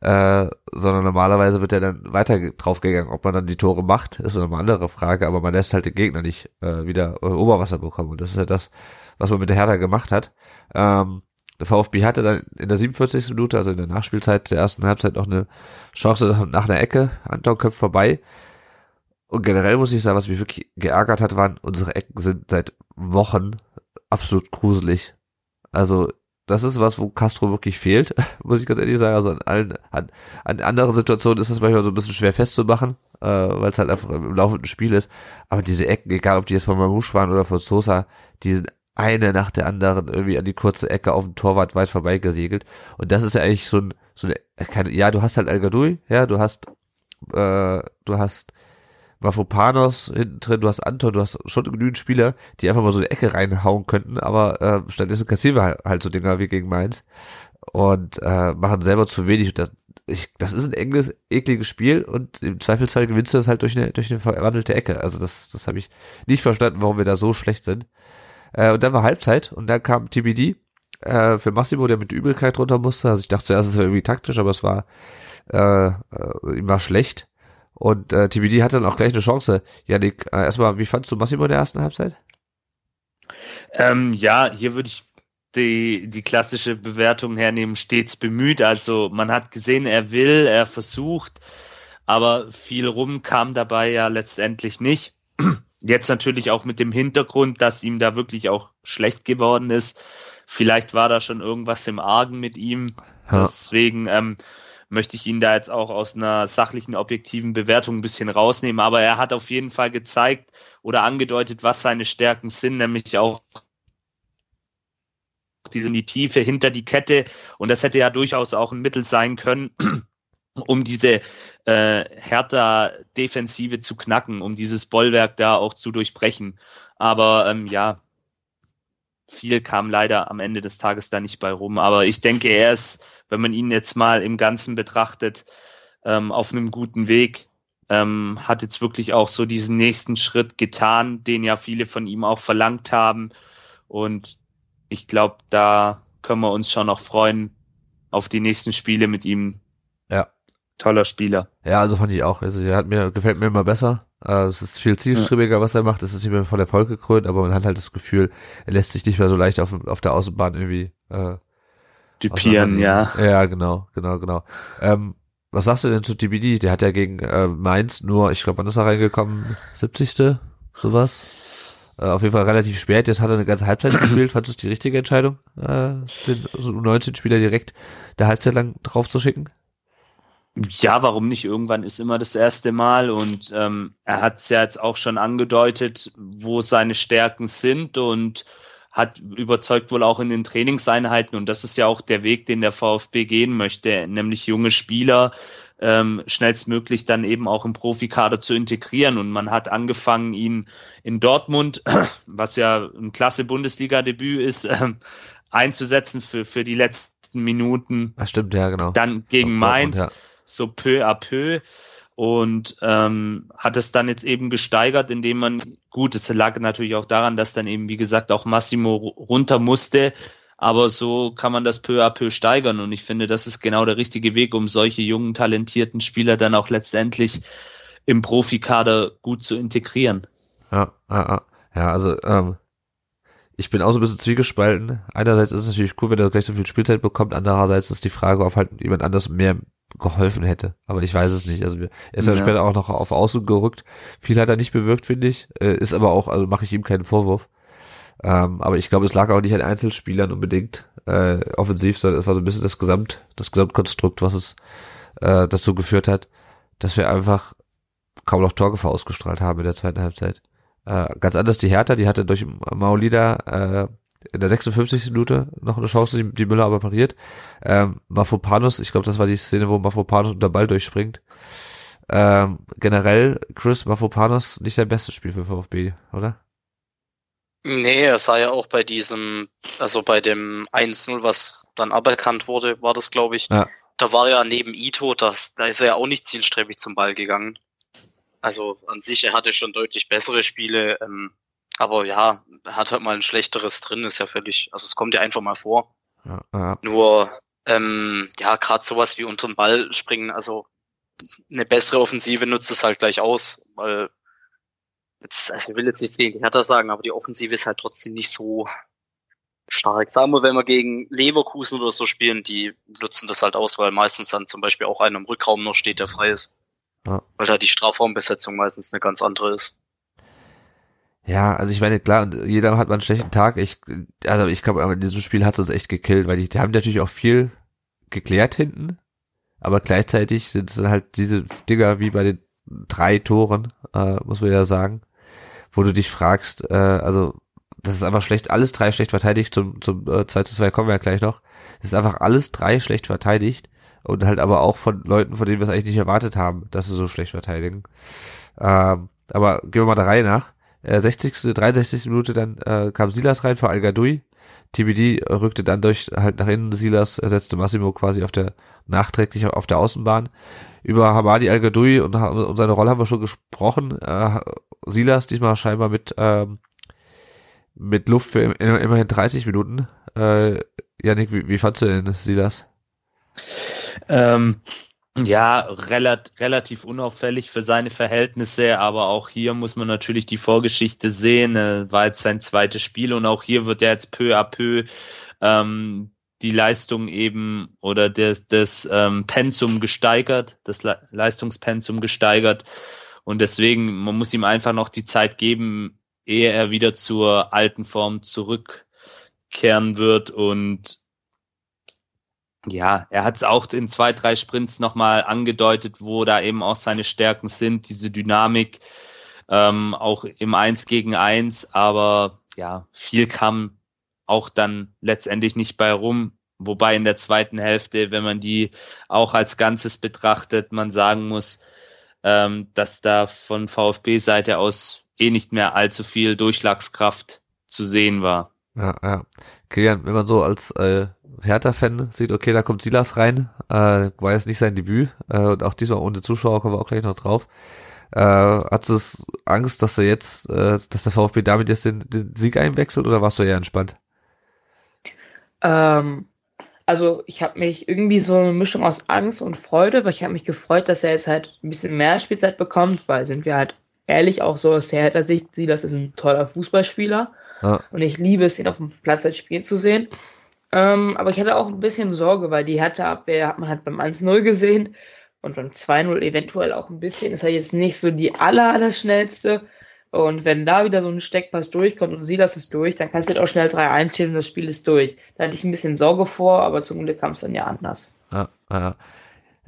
äh, sondern normalerweise wird er dann weiter draufgegangen. Ob man dann die Tore macht, ist eine andere Frage, aber man lässt halt den Gegner nicht äh, wieder äh, Oberwasser bekommen und das ist ja das, was man mit der Hertha gemacht hat. Ähm, der VfB hatte dann in der 47. Minute, also in der Nachspielzeit der ersten Halbzeit noch eine Chance nach einer Ecke, Anton köpft vorbei, und generell muss ich sagen, was mich wirklich geärgert hat, waren, unsere Ecken sind seit Wochen absolut gruselig. Also, das ist was, wo Castro wirklich fehlt, muss ich ganz ehrlich sagen. Also an allen, an, an anderen Situationen ist es manchmal so ein bisschen schwer festzumachen, äh, weil es halt einfach im laufenden Spiel ist. Aber diese Ecken, egal ob die jetzt von Mamouche waren oder von Sosa, die sind eine nach der anderen irgendwie an die kurze Ecke auf dem Torwart weit vorbei gesegelt. Und das ist ja eigentlich so ein, so eine, keine, ja, du hast halt Al ja, du hast, äh, du hast Mafropanos hinten drin, du hast Anton, du hast schon genügend Spieler, die einfach mal so eine Ecke reinhauen könnten, aber äh, stattdessen kassieren wir halt, halt so Dinger wie gegen Mainz und äh, machen selber zu wenig. Das, ich, das ist ein enges, ekliges Spiel und im Zweifelsfall gewinnst du das halt durch eine, durch eine verwandelte Ecke. Also das, das habe ich nicht verstanden, warum wir da so schlecht sind. Äh, und dann war Halbzeit und dann kam TBD äh, für Massimo, der mit Übelkeit runter musste. Also ich dachte zuerst, es wäre irgendwie taktisch, aber es war, äh, äh, ihm war schlecht. Und äh, TBD hatte dann auch gleich eine Chance. Janik, äh, erstmal, wie fandst du Massimo in der ersten Halbzeit? Ähm, ja, hier würde ich die, die klassische Bewertung hernehmen, stets bemüht. Also man hat gesehen, er will, er versucht, aber viel rum kam dabei ja letztendlich nicht. Jetzt natürlich auch mit dem Hintergrund, dass ihm da wirklich auch schlecht geworden ist. Vielleicht war da schon irgendwas im Argen mit ihm. Ja. Deswegen ähm, möchte ich ihn da jetzt auch aus einer sachlichen, objektiven Bewertung ein bisschen rausnehmen. Aber er hat auf jeden Fall gezeigt oder angedeutet, was seine Stärken sind, nämlich auch diese in die Tiefe hinter die Kette. Und das hätte ja durchaus auch ein Mittel sein können, um diese äh, härter Defensive zu knacken, um dieses Bollwerk da auch zu durchbrechen. Aber ähm, ja, viel kam leider am Ende des Tages da nicht bei rum. Aber ich denke, er ist wenn man ihn jetzt mal im Ganzen betrachtet, ähm, auf einem guten Weg. Ähm, hat jetzt wirklich auch so diesen nächsten Schritt getan, den ja viele von ihm auch verlangt haben. Und ich glaube, da können wir uns schon noch freuen auf die nächsten Spiele mit ihm. Ja. Toller Spieler. Ja, also fand ich auch. Also er hat mir, gefällt mir immer besser. Äh, es ist viel zielstrebiger, was er macht. Es ist nicht mehr von Erfolg gekrönt, aber man hat halt das Gefühl, er lässt sich nicht mehr so leicht auf, auf der Außenbahn irgendwie äh, Dupieren, ja. Ja, genau, genau, genau. Ähm, was sagst du denn zu TBD? Der hat ja gegen äh, Mainz nur, ich glaube, wann ist er reingekommen? 70. sowas? Äh, auf jeden Fall relativ spät. Jetzt hat er eine ganze Halbzeit gespielt. Fandest du es die richtige Entscheidung, äh, den also 19 Spieler direkt der Halbzeit lang drauf zu schicken? Ja, warum nicht? Irgendwann ist immer das erste Mal und ähm, er hat es ja jetzt auch schon angedeutet, wo seine Stärken sind und hat überzeugt wohl auch in den Trainingseinheiten und das ist ja auch der Weg, den der VfB gehen möchte, nämlich junge Spieler ähm, schnellstmöglich dann eben auch im Profikader zu integrieren und man hat angefangen, ihn in Dortmund, was ja ein klasse Bundesliga-Debüt ist, äh, einzusetzen für, für die letzten Minuten. Das stimmt, ja, genau. Dann gegen Mainz, ja. so peu à peu und ähm, hat es dann jetzt eben gesteigert, indem man, gut, es lag natürlich auch daran, dass dann eben, wie gesagt, auch Massimo runter musste, aber so kann man das peu à peu steigern. Und ich finde, das ist genau der richtige Weg, um solche jungen, talentierten Spieler dann auch letztendlich im Profikader gut zu integrieren. Ja, ja, ja, also ähm, ich bin auch so ein bisschen zwiegespalten. Einerseits ist es natürlich cool, wenn er gleich so viel Spielzeit bekommt, andererseits ist die Frage, ob halt jemand anders mehr geholfen hätte. Aber ich weiß es nicht. Also er ist ja, ja später auch noch auf Außen gerückt. Viel hat er nicht bewirkt, finde ich. Äh, ist aber auch, also mache ich ihm keinen Vorwurf. Ähm, aber ich glaube, es lag auch nicht an Einzelspielern unbedingt äh, offensiv, sondern es war so ein bisschen das Gesamt, das Gesamtkonstrukt, was es äh, dazu geführt hat, dass wir einfach kaum noch Torgefahr ausgestrahlt haben in der zweiten Halbzeit. Äh, ganz anders die Hertha, die hatte durch Maulida äh, in der 56. Minute noch eine Chance, die, die Müller aber pariert. Ähm, Mafopanos, ich glaube, das war die Szene, wo Mafopanos unter Ball durchspringt. Ähm, generell, Chris Mafopanos nicht sein bestes Spiel für VfB, oder? Nee, er sah ja auch bei diesem, also bei dem 1-0, was dann aberkannt wurde, war das, glaube ich. Ja. Da war ja neben Ito, das, da ist er ja auch nicht zielstrebig zum Ball gegangen. Also an sich, er hatte schon deutlich bessere Spiele, ähm, aber ja, er hat halt mal ein schlechteres drin, ist ja völlig, also es kommt ja einfach mal vor. Ja, ja. Nur, ähm, ja, gerade sowas wie unterm Ball springen, also eine bessere Offensive nutzt es halt gleich aus, weil jetzt, also ich will jetzt nichts gegen die Hertha sagen, aber die Offensive ist halt trotzdem nicht so stark. Sagen wir, wenn wir gegen Leverkusen oder so spielen, die nutzen das halt aus, weil meistens dann zum Beispiel auch einer im Rückraum noch steht, der frei ist. Ja. Weil da die Strafraumbesetzung meistens eine ganz andere ist. Ja, also ich meine, klar, jeder hat mal einen schlechten Tag. Ich, also ich glaube, in diesem Spiel hat es uns echt gekillt, weil die, die haben natürlich auch viel geklärt hinten, aber gleichzeitig sind es dann halt diese Dinger wie bei den drei Toren, äh, muss man ja sagen, wo du dich fragst, äh, also das ist einfach schlecht, alles drei schlecht verteidigt, zum, zum äh, 2 zu 2 kommen wir ja gleich noch. Das ist einfach alles drei schlecht verteidigt und halt aber auch von Leuten, von denen wir es eigentlich nicht erwartet haben, dass sie so schlecht verteidigen. Ähm, aber gehen wir mal der Reihe nach. Äh, 60. 63. Minute dann äh, kam Silas rein für Al-Gadoui. TBD rückte dann durch halt nach innen. Silas ersetzte Massimo quasi auf der nachträglich auf der Außenbahn. Über Hamadi Al-Gadoui und, und seine Rolle haben wir schon gesprochen. Äh, Silas diesmal scheinbar mit ähm, mit Luft für immerhin 30 Minuten. Äh, Janik, wie, wie fandst du denn Silas? Ähm, ja, relat relativ unauffällig für seine Verhältnisse, aber auch hier muss man natürlich die Vorgeschichte sehen. Äh, war jetzt sein zweites Spiel und auch hier wird er jetzt peu à peu ähm, die Leistung eben oder das, das ähm, Pensum gesteigert, das Le Leistungspensum gesteigert. Und deswegen, man muss ihm einfach noch die Zeit geben, ehe er wieder zur alten Form zurückkehren wird. Und ja, er hat es auch in zwei, drei Sprints nochmal angedeutet, wo da eben auch seine Stärken sind, diese Dynamik, ähm, auch im Eins gegen Eins, aber ja, viel kam auch dann letztendlich nicht bei rum. Wobei in der zweiten Hälfte, wenn man die auch als Ganzes betrachtet, man sagen muss, ähm, dass da von VfB-Seite aus eh nicht mehr allzu viel Durchschlagskraft zu sehen war. Ja, ja. Kilian, wenn man so als äh, Hertha-Fan sieht, okay, da kommt Silas rein, äh, war jetzt nicht sein Debüt äh, und auch diesmal ohne Zuschauer kommen wir auch gleich noch drauf. Äh, hat es Angst, dass er jetzt, äh, dass der VfB damit jetzt den, den Sieg einwechselt oder warst du eher entspannt? Ähm, also ich habe mich irgendwie so eine Mischung aus Angst und Freude, weil ich habe mich gefreut, dass er jetzt halt ein bisschen mehr Spielzeit bekommt, weil sind wir halt ehrlich auch so aus der Hertha-Sicht, das ist ein toller Fußballspieler ja. und ich liebe es, ihn auf dem Platz halt spielen zu sehen. Ähm, aber ich hatte auch ein bisschen Sorge, weil die Hertha-Abwehr hat man halt beim 1-0 gesehen und beim 2-0 eventuell auch ein bisschen. Ist halt jetzt nicht so die aller, aller schnellste. Und wenn da wieder so ein Steckpass durchkommt und sie das ist durch, dann kannst du halt auch schnell 3-1 stehen und das Spiel ist durch. Da hatte ich ein bisschen Sorge vor, aber zum Glück kam es dann ja anders. Ja, ja.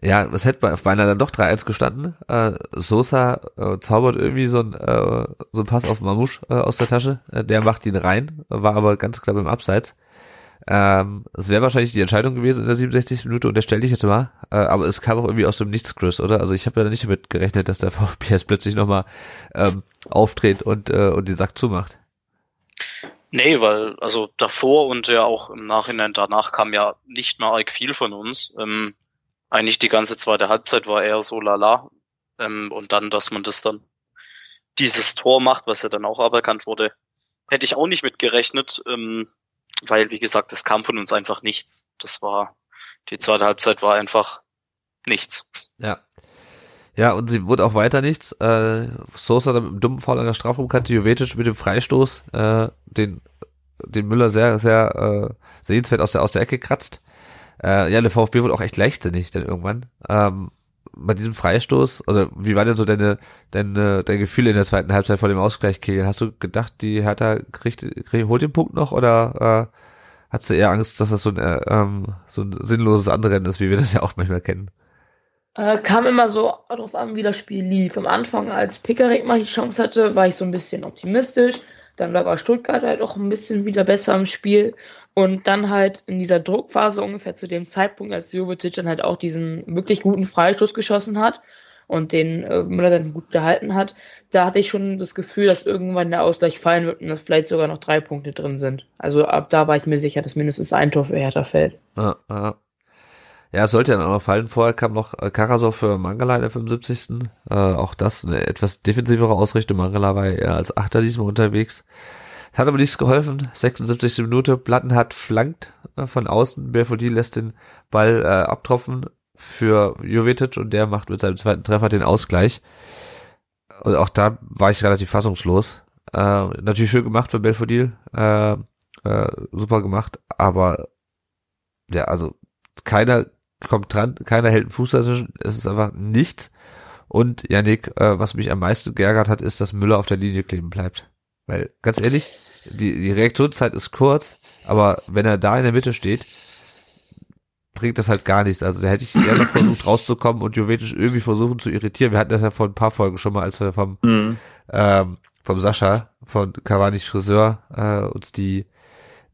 Ja was hätte bei, beinahe dann doch 3-1 gestanden. Äh, Sosa äh, zaubert irgendwie so ein, äh, so Pass auf Mamouche äh, aus der Tasche. Äh, der macht ihn rein, war aber ganz knapp im Abseits. Ähm, es wäre wahrscheinlich die Entscheidung gewesen in der 67. Minute und der stellte ich jetzt mal. Äh, aber es kam auch irgendwie aus dem Nichts, Chris, oder? Also ich habe ja nicht damit gerechnet, dass der VfB jetzt plötzlich nochmal ähm, auftritt und, äh, und den Sack zumacht. Nee, weil also davor und ja auch im Nachhinein danach kam ja nicht mehr arg viel von uns. Ähm, eigentlich die ganze zweite Halbzeit war eher so lala. Ähm, und dann, dass man das dann dieses Tor macht, was ja dann auch aberkannt wurde, hätte ich auch nicht mitgerechnet. Ähm, weil, wie gesagt, es kam von uns einfach nichts. Das war, die zweite Halbzeit war einfach nichts. Ja. Ja, und sie wurde auch weiter nichts. Äh, Sosa dann mit einem dummen Foul an der Strafraumkante, Jovetic mit dem Freistoß, äh, den, den Müller sehr, sehr äh, sehenswert aus der, aus der Ecke kratzt. Äh, ja, der VfB wurde auch echt leichtsinnig dann irgendwann. Ähm, bei diesem Freistoß, oder wie war denn so deine, deine, dein Gefühl in der zweiten Halbzeit vor dem Ausgleich, Kilian? Hast du gedacht, die Hertha kriegt, kriegt holt den Punkt noch oder äh, hast du eher Angst, dass das so ein, äh, ähm, so ein sinnloses Anrennen ist, wie wir das ja auch manchmal kennen? Äh, kam immer so darauf an, wie das Spiel lief. Am Anfang, als Pickerick mal die Chance hatte, war ich so ein bisschen optimistisch. Dann war Stuttgart halt auch ein bisschen wieder besser im Spiel. Und dann halt in dieser Druckphase ungefähr zu dem Zeitpunkt, als Jovetic dann halt auch diesen wirklich guten Freistoß geschossen hat und den äh, Müller dann gut gehalten hat, da hatte ich schon das Gefühl, dass irgendwann der Ausgleich fallen wird und dass vielleicht sogar noch drei Punkte drin sind. Also ab da war ich mir sicher, dass mindestens ein Tor für Hertha fällt. Ja, ja. Ja, es sollte auch noch fallen. Vorher kam noch äh, Karasov für Mangala in der 75. Äh, auch das eine etwas defensivere Ausrichtung. Mangala war eher als Achter diesmal unterwegs. Hat aber nichts geholfen. 76. Minute. Platten hat flankt äh, von außen. Belfodil lässt den Ball äh, abtropfen für Jovetic und der macht mit seinem zweiten Treffer den Ausgleich. Und auch da war ich relativ fassungslos. Äh, natürlich schön gemacht für Belfodil. Äh, äh, super gemacht. Aber ja, also keiner kommt dran, keiner hält einen Fuß dazwischen, es ist einfach nichts. Und Janik, äh, was mich am meisten geärgert hat, ist, dass Müller auf der Linie kleben bleibt. Weil, ganz ehrlich, die, die Reaktionszeit ist kurz, aber wenn er da in der Mitte steht, bringt das halt gar nichts. Also da hätte ich eher noch versucht rauszukommen und Jovetic irgendwie versuchen zu irritieren. Wir hatten das ja vor ein paar Folgen schon mal, als wir vom, mhm. ähm, vom Sascha, von Cavani's Friseur, äh, uns die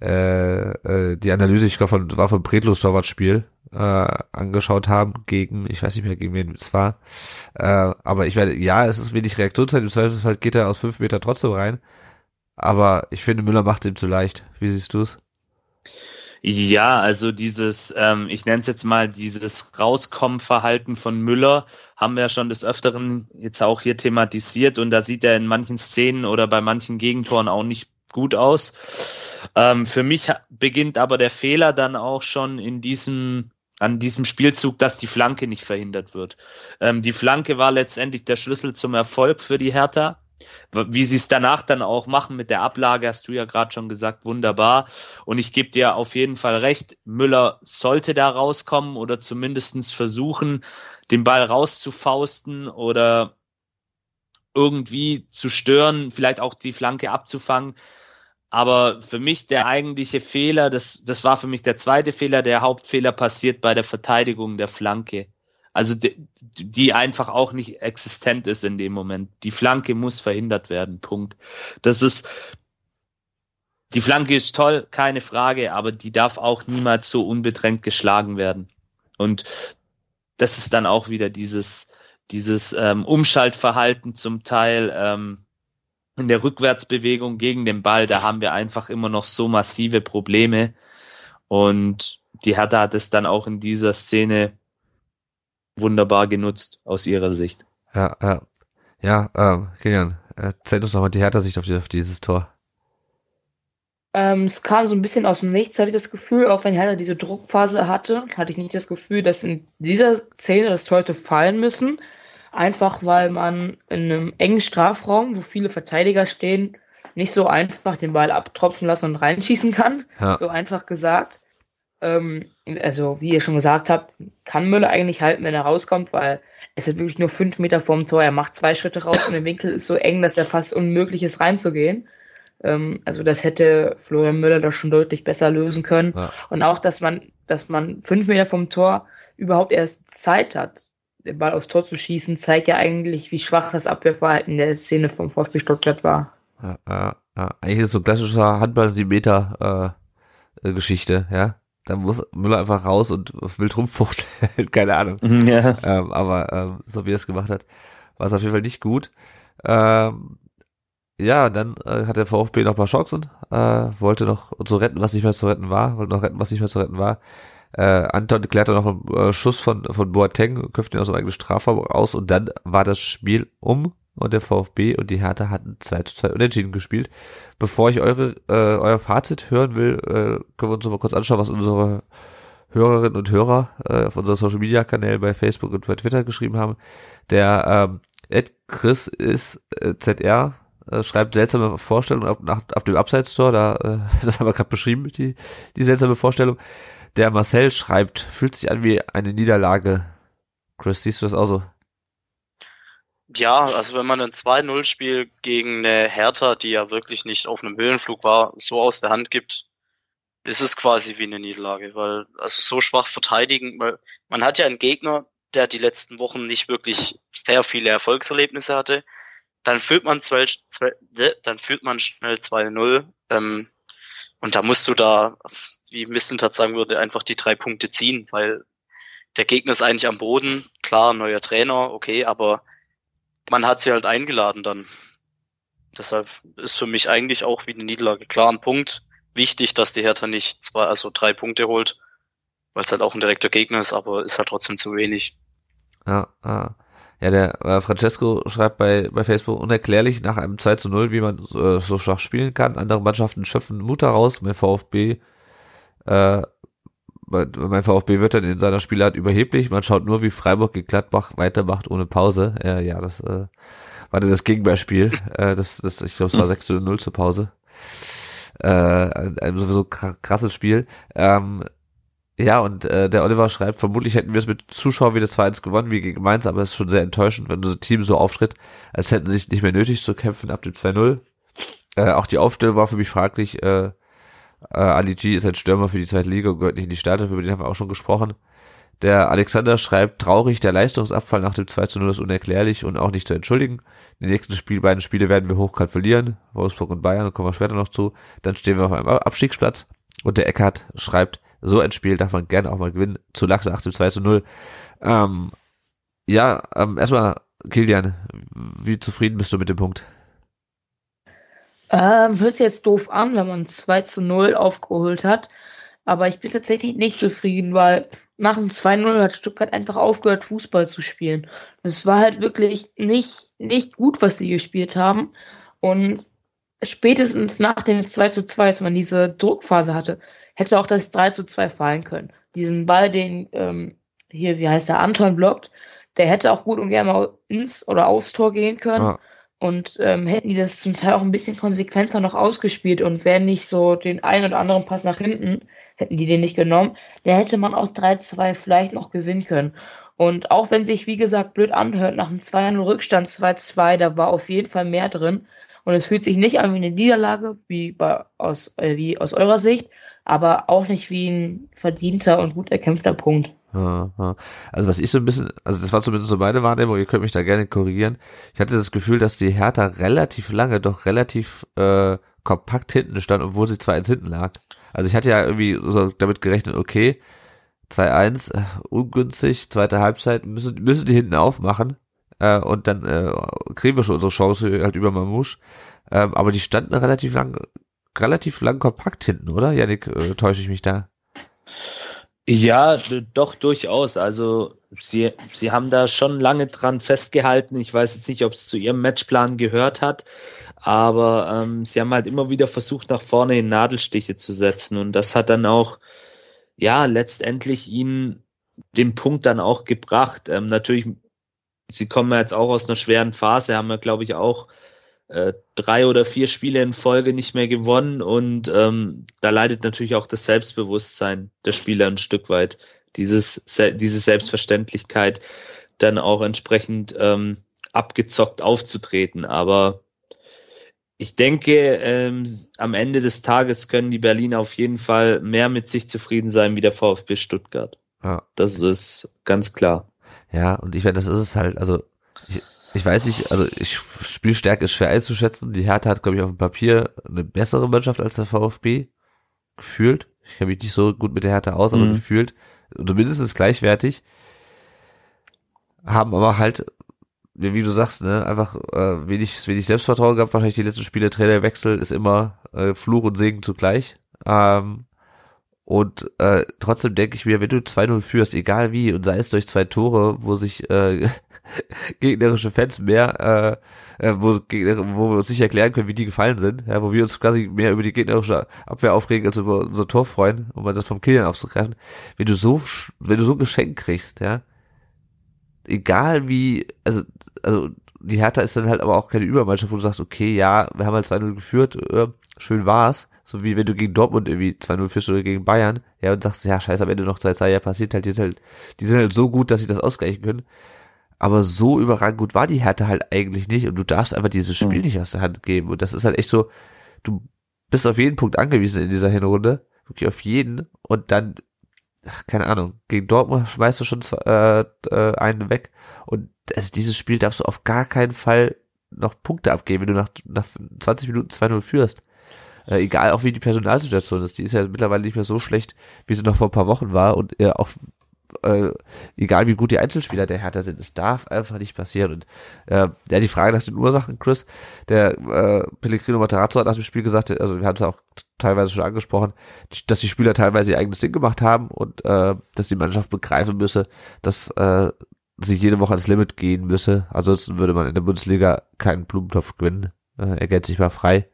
äh, äh, die Analyse, ich glaube, von, war von Bredlos Torwartspiel äh, angeschaut haben gegen, ich weiß nicht mehr, gegen wen es war. Äh, aber ich werde, ja, es ist wenig Reaktionszeit, im Zweifelsfall geht er aus fünf Meter trotzdem rein. Aber ich finde, Müller macht es ihm zu leicht. Wie siehst du es? Ja, also dieses, ähm, ich nenne es jetzt mal dieses Rauskommen-Verhalten von Müller, haben wir ja schon des Öfteren jetzt auch hier thematisiert und da sieht er in manchen Szenen oder bei manchen Gegentoren auch nicht gut aus. Ähm, für mich beginnt aber der Fehler dann auch schon in diesem an diesem Spielzug, dass die Flanke nicht verhindert wird. Ähm, die Flanke war letztendlich der Schlüssel zum Erfolg für die Hertha. Wie sie es danach dann auch machen mit der Ablage, hast du ja gerade schon gesagt, wunderbar. Und ich gebe dir auf jeden Fall recht, Müller sollte da rauskommen oder zumindestens versuchen, den Ball rauszufausten oder irgendwie zu stören, vielleicht auch die Flanke abzufangen. Aber für mich der eigentliche Fehler, das, das war für mich der zweite Fehler, der Hauptfehler passiert bei der Verteidigung der Flanke. Also die, die einfach auch nicht existent ist in dem Moment. Die Flanke muss verhindert werden. Punkt. Das ist die Flanke ist toll, keine Frage, aber die darf auch niemals so unbedrängt geschlagen werden. Und das ist dann auch wieder dieses dieses ähm, Umschaltverhalten zum Teil ähm, in der Rückwärtsbewegung gegen den Ball, da haben wir einfach immer noch so massive Probleme. Und die Hertha hat es dann auch in dieser Szene wunderbar genutzt aus ihrer Sicht. Ja, ja. Ja, ähm, Kilian, erzähl uns nochmal die Hertha-Sicht auf, die, auf dieses Tor. Ähm, es kam so ein bisschen aus dem Nichts, hatte ich das Gefühl, auch wenn Hertha diese Druckphase hatte, hatte ich nicht das Gefühl, dass in dieser Szene das Tor hätte fallen müssen. Einfach weil man in einem engen Strafraum, wo viele Verteidiger stehen, nicht so einfach den Ball abtropfen lassen und reinschießen kann. Ja. So einfach gesagt. Ähm, also, wie ihr schon gesagt habt, kann Müller eigentlich halten, wenn er rauskommt, weil es ist wirklich nur fünf Meter vorm Tor. Er macht zwei Schritte raus und der Winkel ist so eng, dass er fast unmöglich ist, reinzugehen. Ähm, also, das hätte Florian Müller doch schon deutlich besser lösen können. Ja. Und auch, dass man, dass man fünf Meter vom Tor überhaupt erst Zeit hat, den Ball aufs Tor zu schießen, zeigt ja eigentlich, wie schwach das Abwehrverhalten der Szene vom VfB Stuttgart war. Ja, ja, ja. Eigentlich ist so klassischer Handball-Meter-Geschichte, äh, ja. Da muss Müller einfach raus und wild rumfuchteln, keine Ahnung. Ja. Ähm, aber ähm, so wie er es gemacht hat, war es auf jeden Fall nicht gut. Ähm, ja, dann äh, hat der VfB noch ein paar Chancen, äh, wollte noch so retten, was nicht mehr zu retten war, wollte noch retten, was nicht mehr zu retten war. Äh, Anton klärt dann noch einen äh, Schuss von, von Boateng, köpft ihn aus dem eigenen Strafraum aus und dann war das Spiel um und der VfB und die Hertha hatten 2 zu 2 unentschieden gespielt. Bevor ich eure, äh, euer Fazit hören will, äh, können wir uns noch mal kurz anschauen, was unsere Hörerinnen und Hörer äh, auf unseren Social Media Kanälen bei Facebook und bei Twitter geschrieben haben. Der ähm, Ed Chris ist äh, ZR äh, schreibt seltsame Vorstellungen ab, nach, ab dem Abseits-Tor, da, äh, das haben wir gerade beschrieben, die, die seltsame Vorstellung. Der Marcel schreibt, fühlt sich an wie eine Niederlage. Chris, siehst du das auch so? Ja, also wenn man ein 2-0-Spiel gegen eine Hertha, die ja wirklich nicht auf einem Höhenflug war, so aus der Hand gibt, ist es quasi wie eine Niederlage, weil also so schwach verteidigen, weil man hat ja einen Gegner, der die letzten Wochen nicht wirklich sehr viele Erfolgserlebnisse hatte. Dann führt man zwei, zwei dann führt man schnell 2-0 ähm, und da musst du da, wie Missentat sagen würde, einfach die drei Punkte ziehen, weil der Gegner ist eigentlich am Boden, klar, neuer Trainer, okay, aber man hat sie halt eingeladen dann. Deshalb ist für mich eigentlich auch wie eine Niederlage klar ein Punkt. Wichtig, dass die Hertha nicht zwei, also drei Punkte holt, weil es halt auch ein direkter Gegner ist, aber ist halt trotzdem zu wenig. Ja, ja. Ja, der äh, Francesco schreibt bei, bei Facebook unerklärlich nach einem 2 zu 0, wie man äh, so schwach spielen kann. Andere Mannschaften schöpfen Mut heraus. Mein VfB, äh, mein VfB wird dann in seiner Spielart überheblich. Man schaut nur, wie Freiburg gegen Gladbach weitermacht ohne Pause. Äh, ja, das äh, war dann das Gegenbeispiel. Äh, das, das, ich glaube, es war 6 zu 0 zur Pause. Äh, ein, ein sowieso krasses Spiel. Ähm, ja, und äh, der Oliver schreibt, vermutlich hätten wir es mit Zuschauern wieder 2-1 gewonnen wie gegen Mainz, aber es ist schon sehr enttäuschend, wenn unser Team so auftritt, als hätten sie es nicht mehr nötig zu kämpfen ab dem 2-0. Äh, auch die Aufstellung war für mich fraglich. Äh, äh, Ali G ist ein Stürmer für die zweite Liga und gehört nicht in die Startelf, über den haben wir auch schon gesprochen. Der Alexander schreibt, traurig, der Leistungsabfall nach dem 2 0 ist unerklärlich und auch nicht zu entschuldigen. Die nächsten Spiel, beiden Spiele werden wir hochkant verlieren. Wolfsburg und Bayern, da kommen wir später noch zu. Dann stehen wir auf einem Abstiegsplatz. Und der Eckhardt schreibt, so ein Spiel darf man gerne auch mal gewinnen. Zu Lachs nach dem 2 zu 0. Ähm, ja, ähm, erstmal, Kilian, wie zufrieden bist du mit dem Punkt? Ähm, hört sich jetzt doof an, wenn man 2 zu 0 aufgeholt hat. Aber ich bin tatsächlich nicht zufrieden, weil nach dem 2-0 hat Stuttgart einfach aufgehört, Fußball zu spielen. Es war halt wirklich nicht, nicht gut, was sie gespielt haben. Und spätestens nach dem 2 zu 2, als man diese Druckphase hatte, hätte auch das 3 zu 2 fallen können. Diesen Ball, den ähm, hier, wie heißt der, Anton blockt, der hätte auch gut und gerne mal ins oder aufs Tor gehen können. Ah. Und ähm, hätten die das zum Teil auch ein bisschen konsequenter noch ausgespielt und wären nicht so den einen oder anderen Pass nach hinten, hätten die den nicht genommen, dann hätte man auch 3-2 vielleicht noch gewinnen können. Und auch wenn sich, wie gesagt, blöd anhört, nach einem 2-0 Rückstand 2-2, da war auf jeden Fall mehr drin. Und es fühlt sich nicht an wie eine Niederlage, wie, bei, aus, äh, wie aus eurer Sicht, aber auch nicht wie ein verdienter und gut erkämpfter Punkt. Also was ich so ein bisschen, also das war zumindest so meine Wahrnehmung, ihr könnt mich da gerne korrigieren. Ich hatte das Gefühl, dass die Hertha relativ lange doch relativ äh, kompakt hinten stand, obwohl sie 2-1 hinten lag. Also ich hatte ja irgendwie so damit gerechnet, okay, 2-1, äh, ungünstig, zweite Halbzeit, müssen, müssen die hinten aufmachen äh, und dann äh, kriegen wir schon unsere Chance halt über Mamouche. Ähm, aber die standen relativ lang relativ lang kompakt hinten, oder? Janik, äh, täusche ich mich da? Ja, doch durchaus. Also sie, sie haben da schon lange dran festgehalten. Ich weiß jetzt nicht, ob es zu ihrem Matchplan gehört hat, aber ähm, sie haben halt immer wieder versucht, nach vorne in Nadelstiche zu setzen. Und das hat dann auch, ja, letztendlich ihnen den Punkt dann auch gebracht. Ähm, natürlich, sie kommen ja jetzt auch aus einer schweren Phase, haben wir, glaube ich, auch äh, drei oder vier Spiele in Folge nicht mehr gewonnen und ähm, da leidet natürlich auch das Selbstbewusstsein der Spieler ein Stück weit. Dieses, diese Selbstverständlichkeit dann auch entsprechend ähm, abgezockt aufzutreten. Aber ich denke, ähm, am Ende des Tages können die Berliner auf jeden Fall mehr mit sich zufrieden sein wie der VfB Stuttgart. Ja. Das ist ganz klar. Ja, und ich werde, das ist es halt, also ich, ich weiß nicht, also ich, Spielstärke ist schwer einzuschätzen. Die Hertha hat, glaube ich, auf dem Papier eine bessere Mannschaft als der VfB. Gefühlt. Ich kenne mich nicht so gut mit der Hertha aus, aber mhm. gefühlt. Zumindest gleichwertig. Haben aber halt, wie du sagst, ne, einfach äh, wenig, wenig Selbstvertrauen gehabt. Wahrscheinlich die letzten Spiele Trainerwechsel ist immer äh, Fluch und Segen zugleich. Ähm, und äh, trotzdem denke ich mir, wenn du 2-0 führst, egal wie, und sei es durch zwei Tore, wo sich äh, gegnerische Fans mehr, äh, äh, wo, wo wir uns nicht erklären können, wie die gefallen sind, ja, wo wir uns quasi mehr über die gegnerische Abwehr aufregen, als über unser Tor freuen, um mal das vom Kilian aufzugreifen. Wenn du so, wenn du so ein Geschenk kriegst, ja, egal wie, also, also die Hertha ist dann halt aber auch keine Übermannschaft, wo du sagst, okay, ja, wir haben halt 2-0 geführt, äh, schön war's. So wie wenn du gegen Dortmund irgendwie 2-0 führst oder gegen Bayern, ja, und sagst, ja, scheiße, am Ende noch 2-2, ja, passiert halt, die sind halt, die sind halt so gut, dass sie das ausgleichen können. Aber so überragend gut war die Hertha halt eigentlich nicht und du darfst einfach dieses Spiel mhm. nicht aus der Hand geben. Und das ist halt echt so, du bist auf jeden Punkt angewiesen in dieser Hinrunde, wirklich auf jeden. Und dann, ach, keine Ahnung, gegen Dortmund schmeißt du schon äh, äh, einen weg. Und also dieses Spiel darfst du auf gar keinen Fall noch Punkte abgeben, wenn du nach, nach 20 Minuten 2-0 führst. Äh, egal auch wie die Personalsituation ist, die ist ja mittlerweile nicht mehr so schlecht, wie sie noch vor ein paar Wochen war und äh, auch äh, egal wie gut die Einzelspieler der Hertha sind, es darf einfach nicht passieren. Und äh, ja, die Frage nach den Ursachen, Chris, der äh, Pellegrino Matarazzo hat nach dem Spiel gesagt, also wir haben es auch teilweise schon angesprochen, dass die Spieler teilweise ihr eigenes Ding gemacht haben und äh, dass die Mannschaft begreifen müsse, dass äh, sie jede Woche ans Limit gehen müsse. Ansonsten würde man in der Bundesliga keinen Blumentopf gewinnen. Äh, er geht sich mal frei.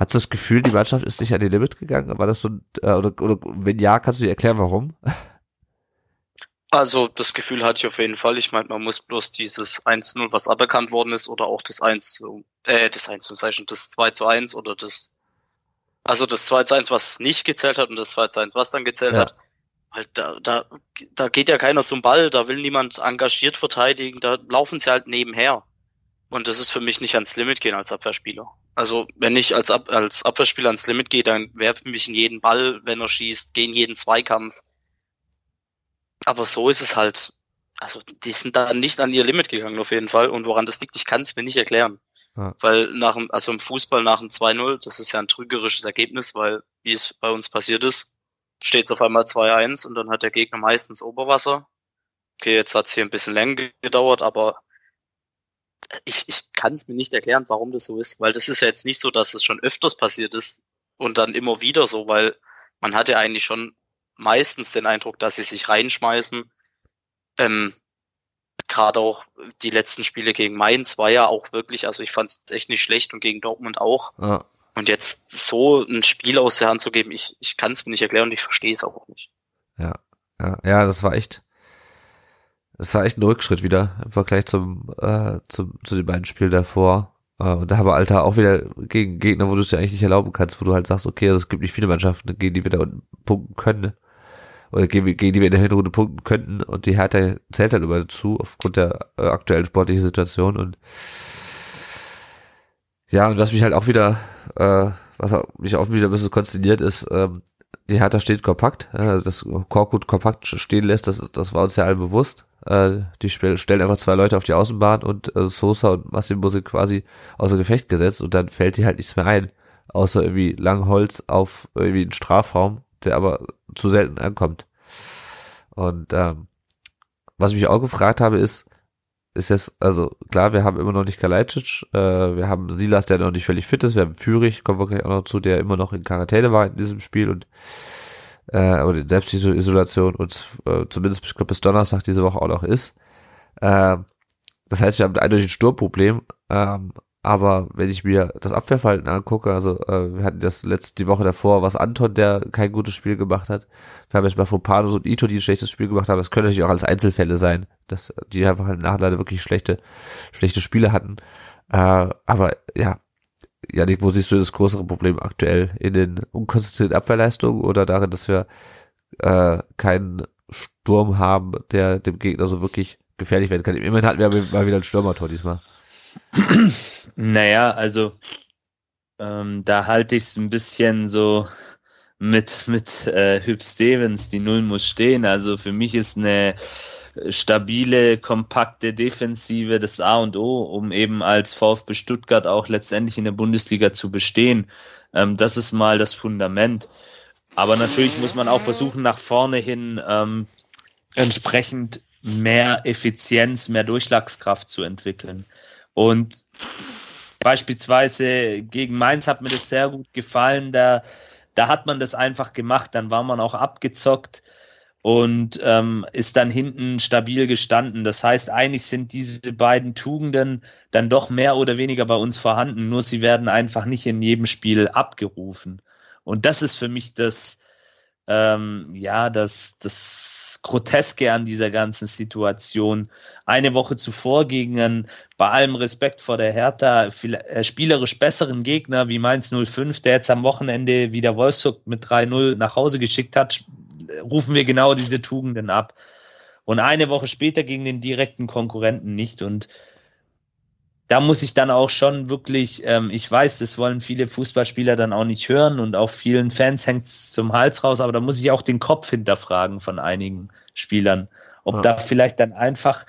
Hast du das Gefühl, die Mannschaft ist nicht an die Limit gegangen? War das so, äh, oder, oder wenn ja, kannst du dir erklären, warum? Also das Gefühl hatte ich auf jeden Fall. Ich meine, man muss bloß dieses 1-0, was aberkannt worden ist, oder auch das 1 zu, äh, das 1 zu, ich schon, das 2 zu 1 oder das, also das 2 zu 1, was nicht gezählt hat und das 2 zu 1, was dann gezählt ja. hat. Halt, da, da, da geht ja keiner zum Ball, da will niemand engagiert verteidigen, da laufen sie halt nebenher. Und das ist für mich nicht ans Limit gehen als Abwehrspieler. Also wenn ich als, Ab als Abwehrspieler ans Limit gehe, dann werfe ich mich in jeden Ball, wenn er schießt, gehe in jeden Zweikampf. Aber so ist es halt. Also die sind da nicht an ihr Limit gegangen auf jeden Fall. Und woran das liegt, ich kann es mir nicht erklären. Ja. Weil nach dem, also im Fußball nach dem 2-0, das ist ja ein trügerisches Ergebnis, weil wie es bei uns passiert ist, steht es auf einmal 2-1 und dann hat der Gegner meistens Oberwasser. Okay, jetzt hat es hier ein bisschen länger gedauert, aber ich, ich kann es mir nicht erklären, warum das so ist, weil das ist ja jetzt nicht so, dass es schon öfters passiert ist und dann immer wieder so, weil man hat ja eigentlich schon meistens den Eindruck, dass sie sich reinschmeißen. Ähm, Gerade auch die letzten Spiele gegen Mainz war ja auch wirklich, also ich fand es echt nicht schlecht und gegen Dortmund auch. Ja. Und jetzt so ein Spiel aus der Hand zu geben, ich, ich kann es mir nicht erklären und ich verstehe es auch nicht. Ja, ja, ja, das war echt, das war echt ein Rückschritt wieder im Vergleich zum, äh, zum, zu den beiden Spielen davor. Äh, und da haben wir Alter auch wieder gegen Gegner, wo du es ja eigentlich nicht erlauben kannst, wo du halt sagst, okay, also es gibt nicht viele Mannschaften, gegen die wir da unten punkten können. Ne? Oder gegen, gegen die wir in der Hinrunde punkten könnten. Und die Hertha zählt halt immer dazu, aufgrund der äh, aktuellen sportlichen Situation. Und ja, und was mich halt auch wieder, äh, was mich auch wieder ein bisschen konsterniert ist, ähm, die Hertha steht kompakt, äh, das Korkut kompakt stehen lässt, das, das war uns ja allen bewusst. Äh, die stellen einfach zwei Leute auf die Außenbahn und äh, Sosa und Massimo sind quasi außer Gefecht gesetzt und dann fällt die halt nichts mehr ein. Außer irgendwie Langholz auf irgendwie einen Strafraum, der aber zu selten ankommt. Und ähm, was ich mich auch gefragt habe, ist, ist jetzt, also klar, wir haben immer noch nicht Kalajdzic, äh, wir haben Silas, der noch nicht völlig fit ist, wir haben Führig, kommen wir gleich auch noch zu, der immer noch in Quarantäne war in diesem Spiel und äh, Selbstisolation und äh, zumindest ich glaube bis Donnerstag diese Woche auch noch ist. Äh, das heißt, wir haben eindeutig ein Sturmproblem, ähm, aber wenn ich mir das Abwehrverhalten angucke, also äh, wir hatten das letzte die Woche davor, was Anton, der kein gutes Spiel gemacht hat. Wir haben jetzt mal Fopanos und Ito, die ein schlechtes Spiel gemacht haben. Das können natürlich auch als Einzelfälle sein, dass die einfach halt nachher wirklich schlechte, schlechte Spiele hatten. Äh, aber ja, Janik, wo siehst du das größere Problem aktuell? In den unkonzentrierten Abwehrleistungen oder darin, dass wir äh, keinen Sturm haben, der dem Gegner so wirklich gefährlich werden kann? Immerhin hatten wir mal wieder ein Stürmertor diesmal. Naja, also ähm, da halte ich es ein bisschen so mit, mit äh, Hüb Stevens, die Null muss stehen. Also für mich ist eine stabile, kompakte Defensive das A und O, um eben als VfB Stuttgart auch letztendlich in der Bundesliga zu bestehen. Ähm, das ist mal das Fundament. Aber natürlich muss man auch versuchen, nach vorne hin ähm, entsprechend mehr Effizienz, mehr Durchschlagskraft zu entwickeln. Und beispielsweise gegen Mainz hat mir das sehr gut gefallen. Da, da hat man das einfach gemacht. Dann war man auch abgezockt. Und ähm, ist dann hinten stabil gestanden. Das heißt, eigentlich sind diese beiden Tugenden dann doch mehr oder weniger bei uns vorhanden, nur sie werden einfach nicht in jedem Spiel abgerufen. Und das ist für mich das, ähm, ja, das, das Groteske an dieser ganzen Situation. Eine Woche zuvor gegen einen, bei allem Respekt vor der Hertha, viel, äh, spielerisch besseren Gegner wie Mainz 05, der jetzt am Wochenende wieder Wolfsburg mit 3-0 nach Hause geschickt hat, rufen wir genau diese Tugenden ab. Und eine Woche später gegen den direkten Konkurrenten nicht. Und da muss ich dann auch schon wirklich, ähm, ich weiß, das wollen viele Fußballspieler dann auch nicht hören und auch vielen Fans hängt es zum Hals raus, aber da muss ich auch den Kopf hinterfragen von einigen Spielern. Ob ja. da vielleicht dann einfach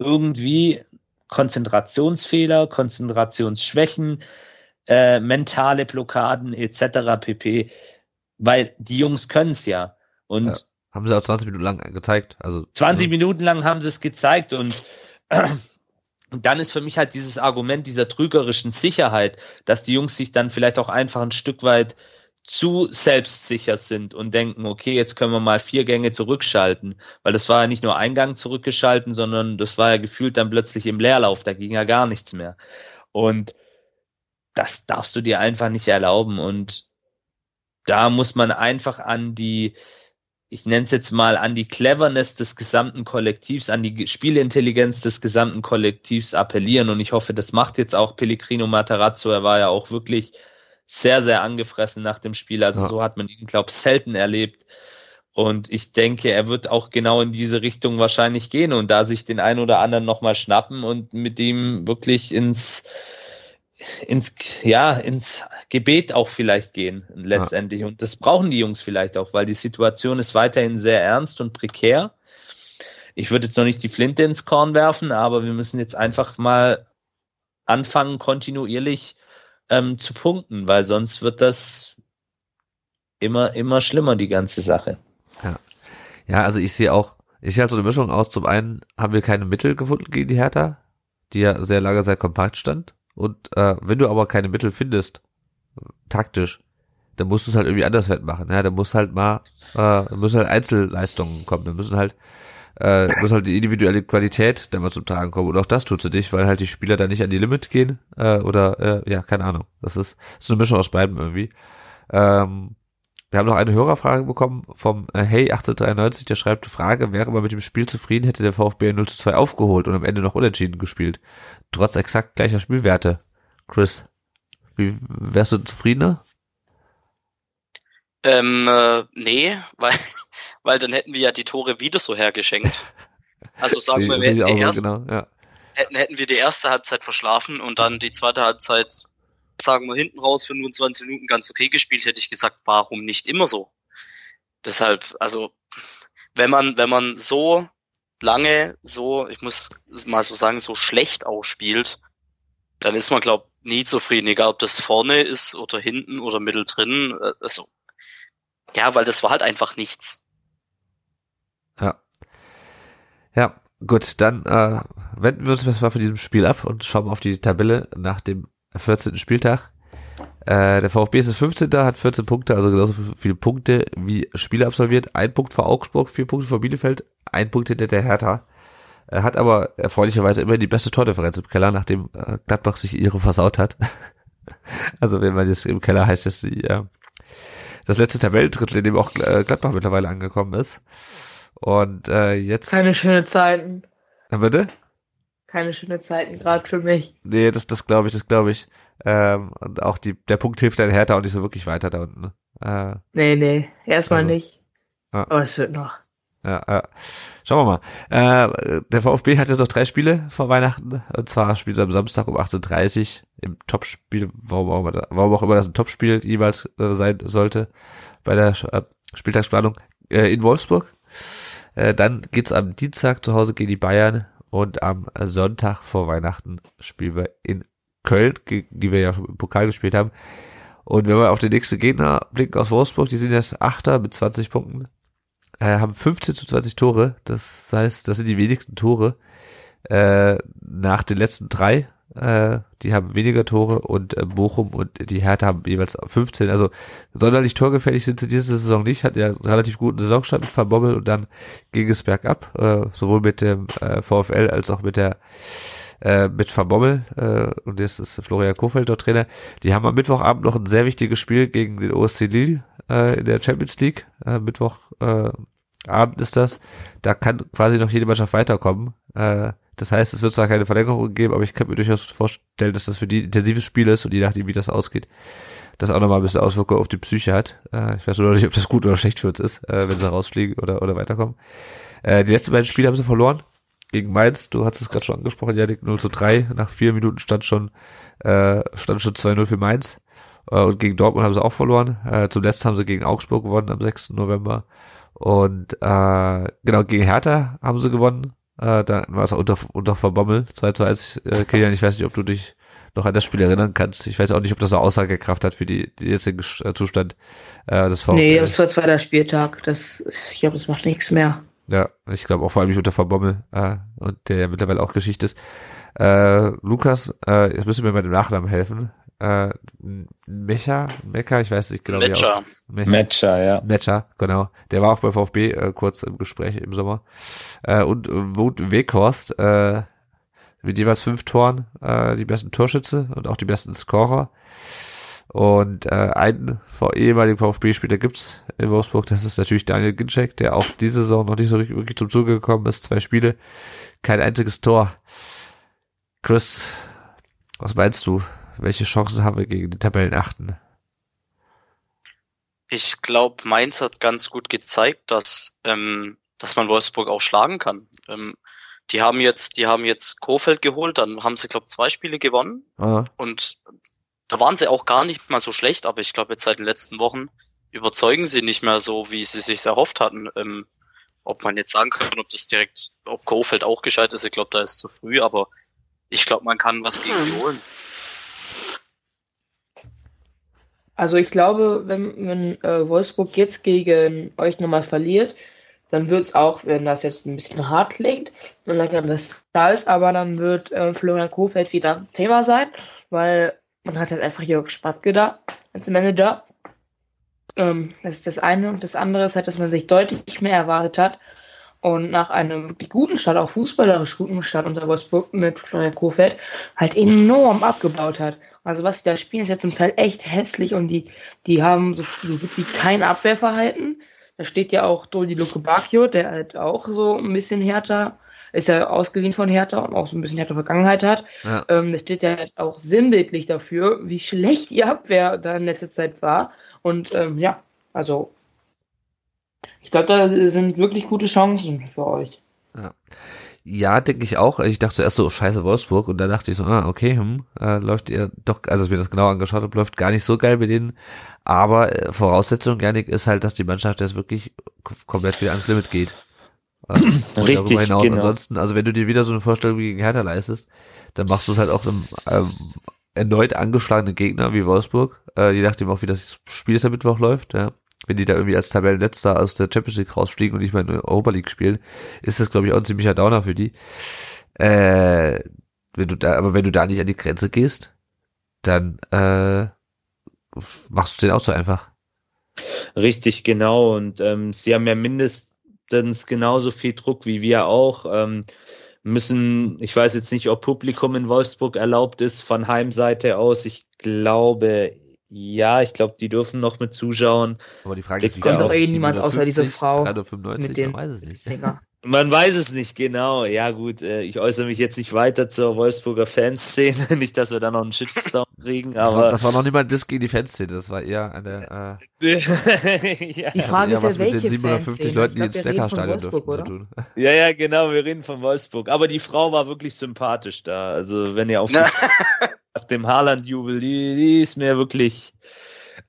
irgendwie Konzentrationsfehler, Konzentrationsschwächen, äh, mentale Blockaden etc. pp. Weil die Jungs können es ja. Und ja, haben sie auch 20 Minuten lang gezeigt. Also 20 Minuten lang haben sie es gezeigt und dann ist für mich halt dieses Argument dieser trügerischen Sicherheit, dass die Jungs sich dann vielleicht auch einfach ein Stück weit zu selbstsicher sind und denken, okay, jetzt können wir mal vier Gänge zurückschalten, weil das war ja nicht nur ein Gang zurückgeschalten, sondern das war ja gefühlt dann plötzlich im Leerlauf, da ging ja gar nichts mehr. Und das darfst du dir einfach nicht erlauben. Und da muss man einfach an die, ich nenne es jetzt mal an die Cleverness des gesamten Kollektivs, an die Spielintelligenz des gesamten Kollektivs appellieren. Und ich hoffe, das macht jetzt auch Pellegrino Matarazzo. Er war ja auch wirklich sehr, sehr angefressen nach dem Spiel. Also ja. so hat man ihn, glaube ich, selten erlebt. Und ich denke, er wird auch genau in diese Richtung wahrscheinlich gehen und da sich den einen oder anderen nochmal schnappen und mit ihm wirklich ins, ins, ja, ins Gebet auch vielleicht gehen, letztendlich. Ja. Und das brauchen die Jungs vielleicht auch, weil die Situation ist weiterhin sehr ernst und prekär. Ich würde jetzt noch nicht die Flinte ins Korn werfen, aber wir müssen jetzt einfach mal anfangen, kontinuierlich ähm, zu punkten, weil sonst wird das immer, immer schlimmer, die ganze Sache. Ja. Ja, also ich sehe auch, ich sehe halt so eine Mischung aus. Zum einen haben wir keine Mittel gefunden gegen die Hertha, die ja sehr lange sehr kompakt stand. Und äh, wenn du aber keine Mittel findest, taktisch, dann musst du es halt irgendwie anders machen. Ja, dann muss halt mal, äh, müssen halt Einzelleistungen kommen. Dann müssen halt, äh, muss halt die individuelle Qualität dann mal zum Tragen kommen. Und auch das tut sie nicht, weil halt die Spieler da nicht an die Limit gehen. Äh, oder äh, ja, keine Ahnung. Das ist, das ist eine Mischung aus beiden irgendwie. Ähm, wir haben noch eine Hörerfrage bekommen vom äh, Hey 1893, der schreibt, Frage, wäre man mit dem Spiel zufrieden, hätte der VfB 0 zu 2 aufgeholt und am Ende noch unentschieden gespielt trotz exakt gleicher Spielwerte. Chris, wie wärst du zufriedener? Ähm, äh, nee, weil, weil dann hätten wir ja die Tore wieder so hergeschenkt. Also sagen wir, wir hätten, die erste, genau, ja. hätten, hätten wir die erste Halbzeit verschlafen und dann die zweite Halbzeit, sagen wir, hinten raus 25 Minuten ganz okay gespielt, hätte ich gesagt, warum nicht immer so? Deshalb, also, wenn man, wenn man so lange so, ich muss mal so sagen, so schlecht ausspielt, dann ist man, glaub, nie zufrieden, egal ob das vorne ist oder hinten oder mittendrin. Äh, also, ja, weil das war halt einfach nichts. Ja. Ja, gut, dann äh, wenden wir uns mal von diesem Spiel ab und schauen auf die Tabelle nach dem 14. Spieltag. Äh, der VfB ist das 15. hat 14 Punkte, also genauso viele Punkte wie Spiele absolviert. Ein Punkt vor Augsburg, vier Punkte vor Bielefeld, ein Punkt hinter der Hertha. Er hat aber erfreulicherweise immer die beste Tordifferenz im Keller, nachdem äh, Gladbach sich ihre versaut hat. also wenn man jetzt im Keller heißt, dass die, äh, das letzte Tabellendrittel, in dem auch äh, Gladbach mittlerweile angekommen ist. Und äh, jetzt. Keine schöne Zeiten. Bitte? Keine schöne Zeiten, gerade für mich. Nee, das, das glaube ich, das glaube ich. Ähm, und auch die, der Punkt hilft der Hertha auch nicht so wirklich weiter da unten. Äh, nee, nee, erstmal also, nicht. Ja. Aber es wird noch. Ja, ja. Schauen wir mal. Äh, der VfB hat jetzt noch drei Spiele vor Weihnachten. Und zwar spielt er am Samstag um 18.30 Uhr im Topspiel, warum auch, immer, warum auch immer das ein Topspiel jeweils äh, sein sollte, bei der äh, Spieltagsplanung äh, in Wolfsburg. Äh, dann geht's am Dienstag zu Hause gegen die Bayern und am Sonntag vor Weihnachten spielen wir in Köln, die wir ja schon im Pokal gespielt haben. Und wenn wir auf den nächsten Gegner blicken aus Wolfsburg, die sind jetzt Achter mit 20 Punkten äh, haben 15 zu 20 Tore. Das heißt, das sind die wenigsten Tore äh, nach den letzten drei Äh, die haben weniger Tore und äh, Bochum und die Hertha haben jeweils 15. Also sonderlich torgefährlich sind sie diese Saison nicht. Hat ja einen relativ guten Saisonstart mit Van Bommel und dann ging es bergab. Äh, sowohl mit dem äh, VfL als auch mit der äh, mit Van Bommel äh, und jetzt ist Florian Kofeld dort Trainer. Die haben am Mittwochabend noch ein sehr wichtiges Spiel gegen den OSC Lille äh, in der Champions League. Äh, Mittwoch äh, ist das. Da kann quasi noch jede Mannschaft weiterkommen. Äh, das heißt, es wird zwar keine Verlängerung geben, aber ich könnte mir durchaus vorstellen, dass das für die intensives Spiel ist und je nachdem, wie das ausgeht, das auch nochmal ein bisschen Auswirkungen auf die Psyche hat. Äh, ich weiß nur noch nicht, ob das gut oder schlecht für uns ist, äh, wenn sie rausfliegen oder, oder weiterkommen. Äh, die letzten beiden Spiele haben sie verloren. Gegen Mainz, du hast es gerade schon angesprochen, Janik 0 zu 3. Nach vier Minuten stand schon, äh, stand schon 2-0 für Mainz. Äh, und gegen Dortmund haben sie auch verloren. Äh, zuletzt haben sie gegen Augsburg gewonnen am 6. November. Und äh, genau, gegen Hertha haben sie gewonnen. Äh, da war es auch unter, unter Verbommel, 2 zu 1. Äh, Kilian, ich weiß nicht, ob du dich noch an das Spiel erinnern kannst. Ich weiß auch nicht, ob das so Aussagekraft hat für die, die jetzigen äh, Zustand äh, des VfL. Nee, das war zweiter Spieltag. Das, ich glaube, das macht nichts mehr. Ja, ich glaube auch vor allem nicht unter Verbommel äh, und der ja mittlerweile auch Geschichte ist. Äh, Lukas, äh, jetzt müssen wir mit dem Nachnamen helfen äh, Mecha, Mecha, ich weiß nicht genau Mecha. wie Mecha. Mecha, ja. Mecha, genau. Der war auch bei VfB äh, kurz im Gespräch im Sommer. Äh, und Wout Weghorst, äh, mit jeweils fünf Toren, äh, die besten Torschütze und auch die besten Scorer. Und äh, einen ehemaligen VfB-Spieler gibt's in Wolfsburg, das ist natürlich Daniel Ginczek, der auch diese Saison noch nicht so wirklich zum Zuge gekommen ist. Zwei Spiele, kein einziges Tor. Chris, was meinst du? Welche Chancen haben wir gegen die Tabellenachten? Ich glaube, Mainz hat ganz gut gezeigt, dass, ähm, dass man Wolfsburg auch schlagen kann. Ähm, die haben jetzt, die haben jetzt Kofeld geholt, dann haben sie, glaube zwei Spiele gewonnen. Aha. Und da waren sie auch gar nicht mal so schlecht, aber ich glaube, jetzt seit den letzten Wochen überzeugen sie nicht mehr so, wie sie sich erhofft hatten. Ähm, ob man jetzt sagen kann, ob das direkt, ob Kofeld auch gescheit ist, ich glaube, da ist zu früh, aber ich glaube, man kann was gegen sie holen. Also ich glaube, wenn, wenn äh, Wolfsburg jetzt gegen euch nochmal verliert, dann wird es auch, wenn das jetzt ein bisschen hart klingt und dann das da ist, aber dann wird äh, Florian Kofeld wieder Thema sein, weil man hat halt einfach Jörg Spatke da als Manager. Ähm, das ist das eine. Und das andere ist halt, dass man sich deutlich mehr erwartet hat. Und nach einem wirklich guten Start, auch fußballerisch guten Start unter Wolfsburg mit Florian Kofeld, halt enorm abgebaut hat. Also was sie da spielen, ist ja zum Teil echt hässlich und die, die haben so, so gut wie kein Abwehrverhalten. Da steht ja auch Dodi Luke Bacchio, der halt auch so ein bisschen härter, ist ja ausgeliehen von Hertha und auch so ein bisschen härter Vergangenheit hat. Ja. Ähm, der steht ja halt auch sinnbildlich dafür, wie schlecht die Abwehr da in letzter Zeit war. Und ähm, ja, also ich glaube, da sind wirklich gute Chancen für euch. Ja. Ja, denke ich auch. Ich dachte zuerst so, scheiße Wolfsburg und dann dachte ich so, ah, okay, hm, äh, läuft ihr doch, also als ich mir das genau angeschaut habe, läuft gar nicht so geil mit denen. Aber äh, Voraussetzung, Janik, ist halt, dass die Mannschaft jetzt wirklich komplett wieder ans Limit geht. Und Richtig, darüber hinaus. genau. Ansonsten, also wenn du dir wieder so eine Vorstellung wie gegen Hertha leistest, dann machst du es halt auch einem ähm, erneut angeschlagenen Gegner wie Wolfsburg, äh, je nachdem auch wie das Spiel jetzt am Mittwoch läuft, ja. Wenn die da irgendwie als Tabellenletzter aus der Champions League rausfliegen und nicht mehr in der Europa League spielen, ist das, glaube ich, auch ein ziemlicher Downer für die. Äh, wenn du da, aber wenn du da nicht an die Grenze gehst, dann äh, machst du den auch so einfach. Richtig, genau. Und ähm, sie haben ja mindestens genauso viel Druck wie wir auch. Ähm, müssen, ich weiß jetzt nicht, ob Publikum in Wolfsburg erlaubt ist von Heimseite aus. Ich glaube, ja, ich glaube, die dürfen noch mit zuschauen. Aber die Frage ist, wie kommt doch eh niemand außer diese 750, Frau 395, mit dem- man weiß es nicht. Man weiß es nicht genau. Ja gut, äh, ich äußere mich jetzt nicht weiter zur Wolfsburger Fanszene, nicht, dass wir da noch einen Shitstorm kriegen, Das war, aber das war noch nicht mal ein Diss gegen die Fanszene, das war eher eine, äh, ja. Die Frage ja ist was ja, mit welche den 750 Fanszene? Leuten, die ins Neckarstadion dürften Wolfsburg, zu oder? tun. ja, ja, genau, wir reden von Wolfsburg. Aber die Frau war wirklich sympathisch da. Also wenn ihr auf, auf dem Haaland-Jubel, ist mir wirklich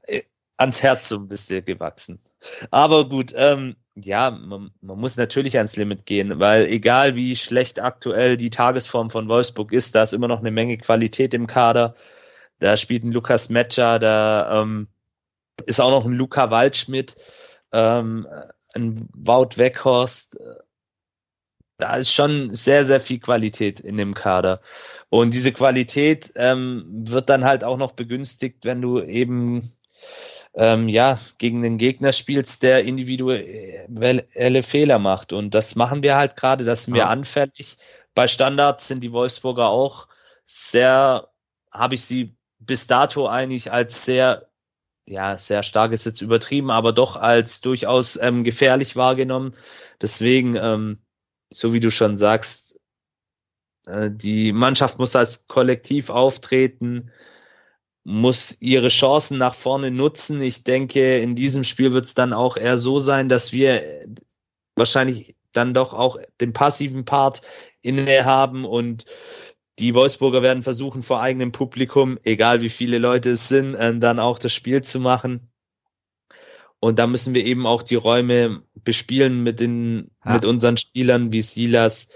äh, ans Herz so ein bisschen gewachsen. Aber gut, ähm, ja, man, man muss natürlich ans Limit gehen, weil egal wie schlecht aktuell die Tagesform von Wolfsburg ist, da ist immer noch eine Menge Qualität im Kader. Da spielt ein Lukas Metscher, da ähm, ist auch noch ein Luca Waldschmidt, ähm, ein Wout Weghorst. Da ist schon sehr, sehr viel Qualität in dem Kader. Und diese Qualität ähm, wird dann halt auch noch begünstigt, wenn du eben ähm, ja gegen den Gegner spielst, der individuelle Fehler macht. Und das machen wir halt gerade, das sind wir Ja. anfällig. Bei Standards sind die Wolfsburger auch sehr, habe ich sie bis dato eigentlich als sehr ja, sehr stark ist jetzt übertrieben, aber doch als durchaus ähm, gefährlich wahrgenommen. Deswegen, ähm, so wie du schon sagst, äh, die Mannschaft muss als Kollektiv auftreten, muss ihre Chancen nach vorne nutzen. Ich denke, in diesem Spiel wird es dann auch eher so sein, dass wir wahrscheinlich dann doch auch den passiven Part inne haben und die Wolfsburger werden versuchen, vor eigenem Publikum, egal wie viele Leute es sind, äh, dann auch das Spiel zu machen. Und da müssen wir eben auch die Räume bespielen mit den, Ja. mit unseren Spielern wie Silas.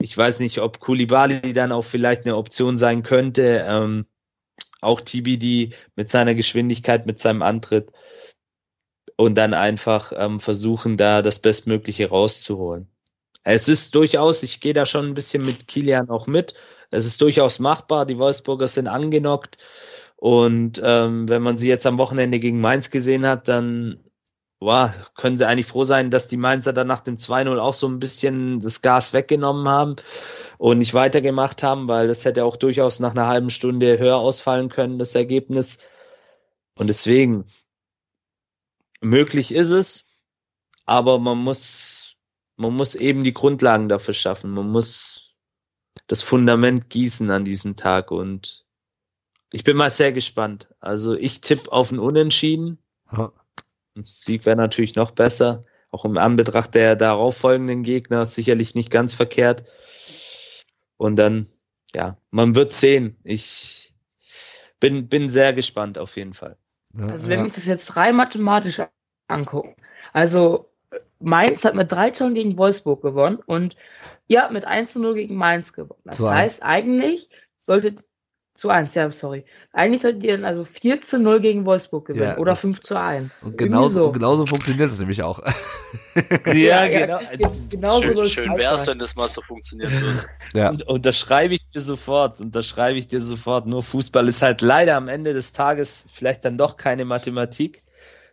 Ich weiß nicht, ob Kulibali dann auch vielleicht eine Option sein könnte. Ähm, auch TBD mit seiner Geschwindigkeit, mit seinem Antritt. Und dann einfach ähm, versuchen, da das Bestmögliche rauszuholen. Es ist durchaus, ich gehe da schon ein bisschen mit Kilian auch mit. Es ist durchaus machbar. Die Wolfsburger sind angenockt. Und ähm, wenn man sie jetzt am Wochenende gegen Mainz gesehen hat, dann wow, können sie eigentlich froh sein, dass die Mainzer dann nach dem 2-0 auch so ein bisschen das Gas weggenommen haben und nicht weitergemacht haben, weil das hätte auch durchaus nach einer halben Stunde höher ausfallen können, das Ergebnis. Und deswegen, möglich ist es, aber man muss, man muss eben die Grundlagen dafür schaffen. Man muss das Fundament gießen an diesem Tag und ich bin mal sehr gespannt. Also ich tippe auf ein Unentschieden. Ja. Ein Sieg wäre natürlich noch besser. Auch im Anbetracht der darauffolgenden Gegner sicherlich nicht ganz verkehrt. Und dann, ja, man wird sehen. Ich bin, bin sehr gespannt auf jeden Fall. Also wenn wir uns das jetzt rein mathematisch angucken, also Mainz hat mit drei Toren gegen Wolfsburg gewonnen und ihr habt mit 1 zu 0 gegen Mainz gewonnen. Das heißt, eigentlich solltet zu 1, ja, sorry. Eigentlich solltet ihr dann also 4 zu 0 gegen Wolfsburg gewinnen Ja, oder das- 5 zu 1. Und genauso, so. genauso funktioniert es nämlich auch. Ja, ja, genau. ge- genau so Schön, es schön auch wär's, sein. wenn das mal so funktionieren würde. Ja. Und unterschreibe ich dir sofort, unterschreibe ich dir sofort. Nur Fußball ist halt leider am Ende des Tages vielleicht dann doch keine Mathematik,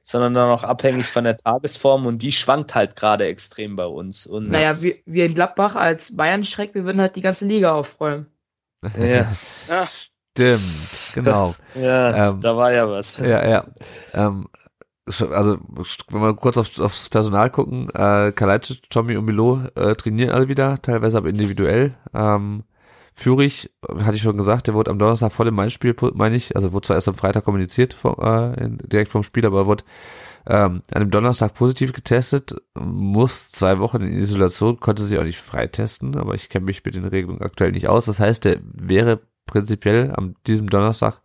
sondern dann auch abhängig von der Tagesform und die schwankt halt gerade extrem bei uns. Und Naja, wir, wir in Gladbach als Bayern-Schreck, wir würden halt die ganze Liga aufräumen. ja, Ja, Stimmt, genau. ja Ähm, da war ja was. Ja, ja. Ähm, also, wenn wir kurz aufs, aufs Personal gucken, äh, Kalajdzic, Tommy und Milo äh, trainieren alle wieder, teilweise aber individuell. Ähm, Führig, hatte ich schon gesagt, der wurde am Donnerstag vor dem Mainz-Spiel, meine ich, also wurde zwar erst am Freitag kommuniziert, vom, äh, direkt vom Spiel, aber wurde ähm, an dem Donnerstag positiv getestet, muss zwei Wochen in Isolation, konnte sich auch nicht freitesten, aber ich kenne mich mit den Regelungen aktuell nicht aus. Das heißt, der wäre prinzipiell am diesem Donnerstag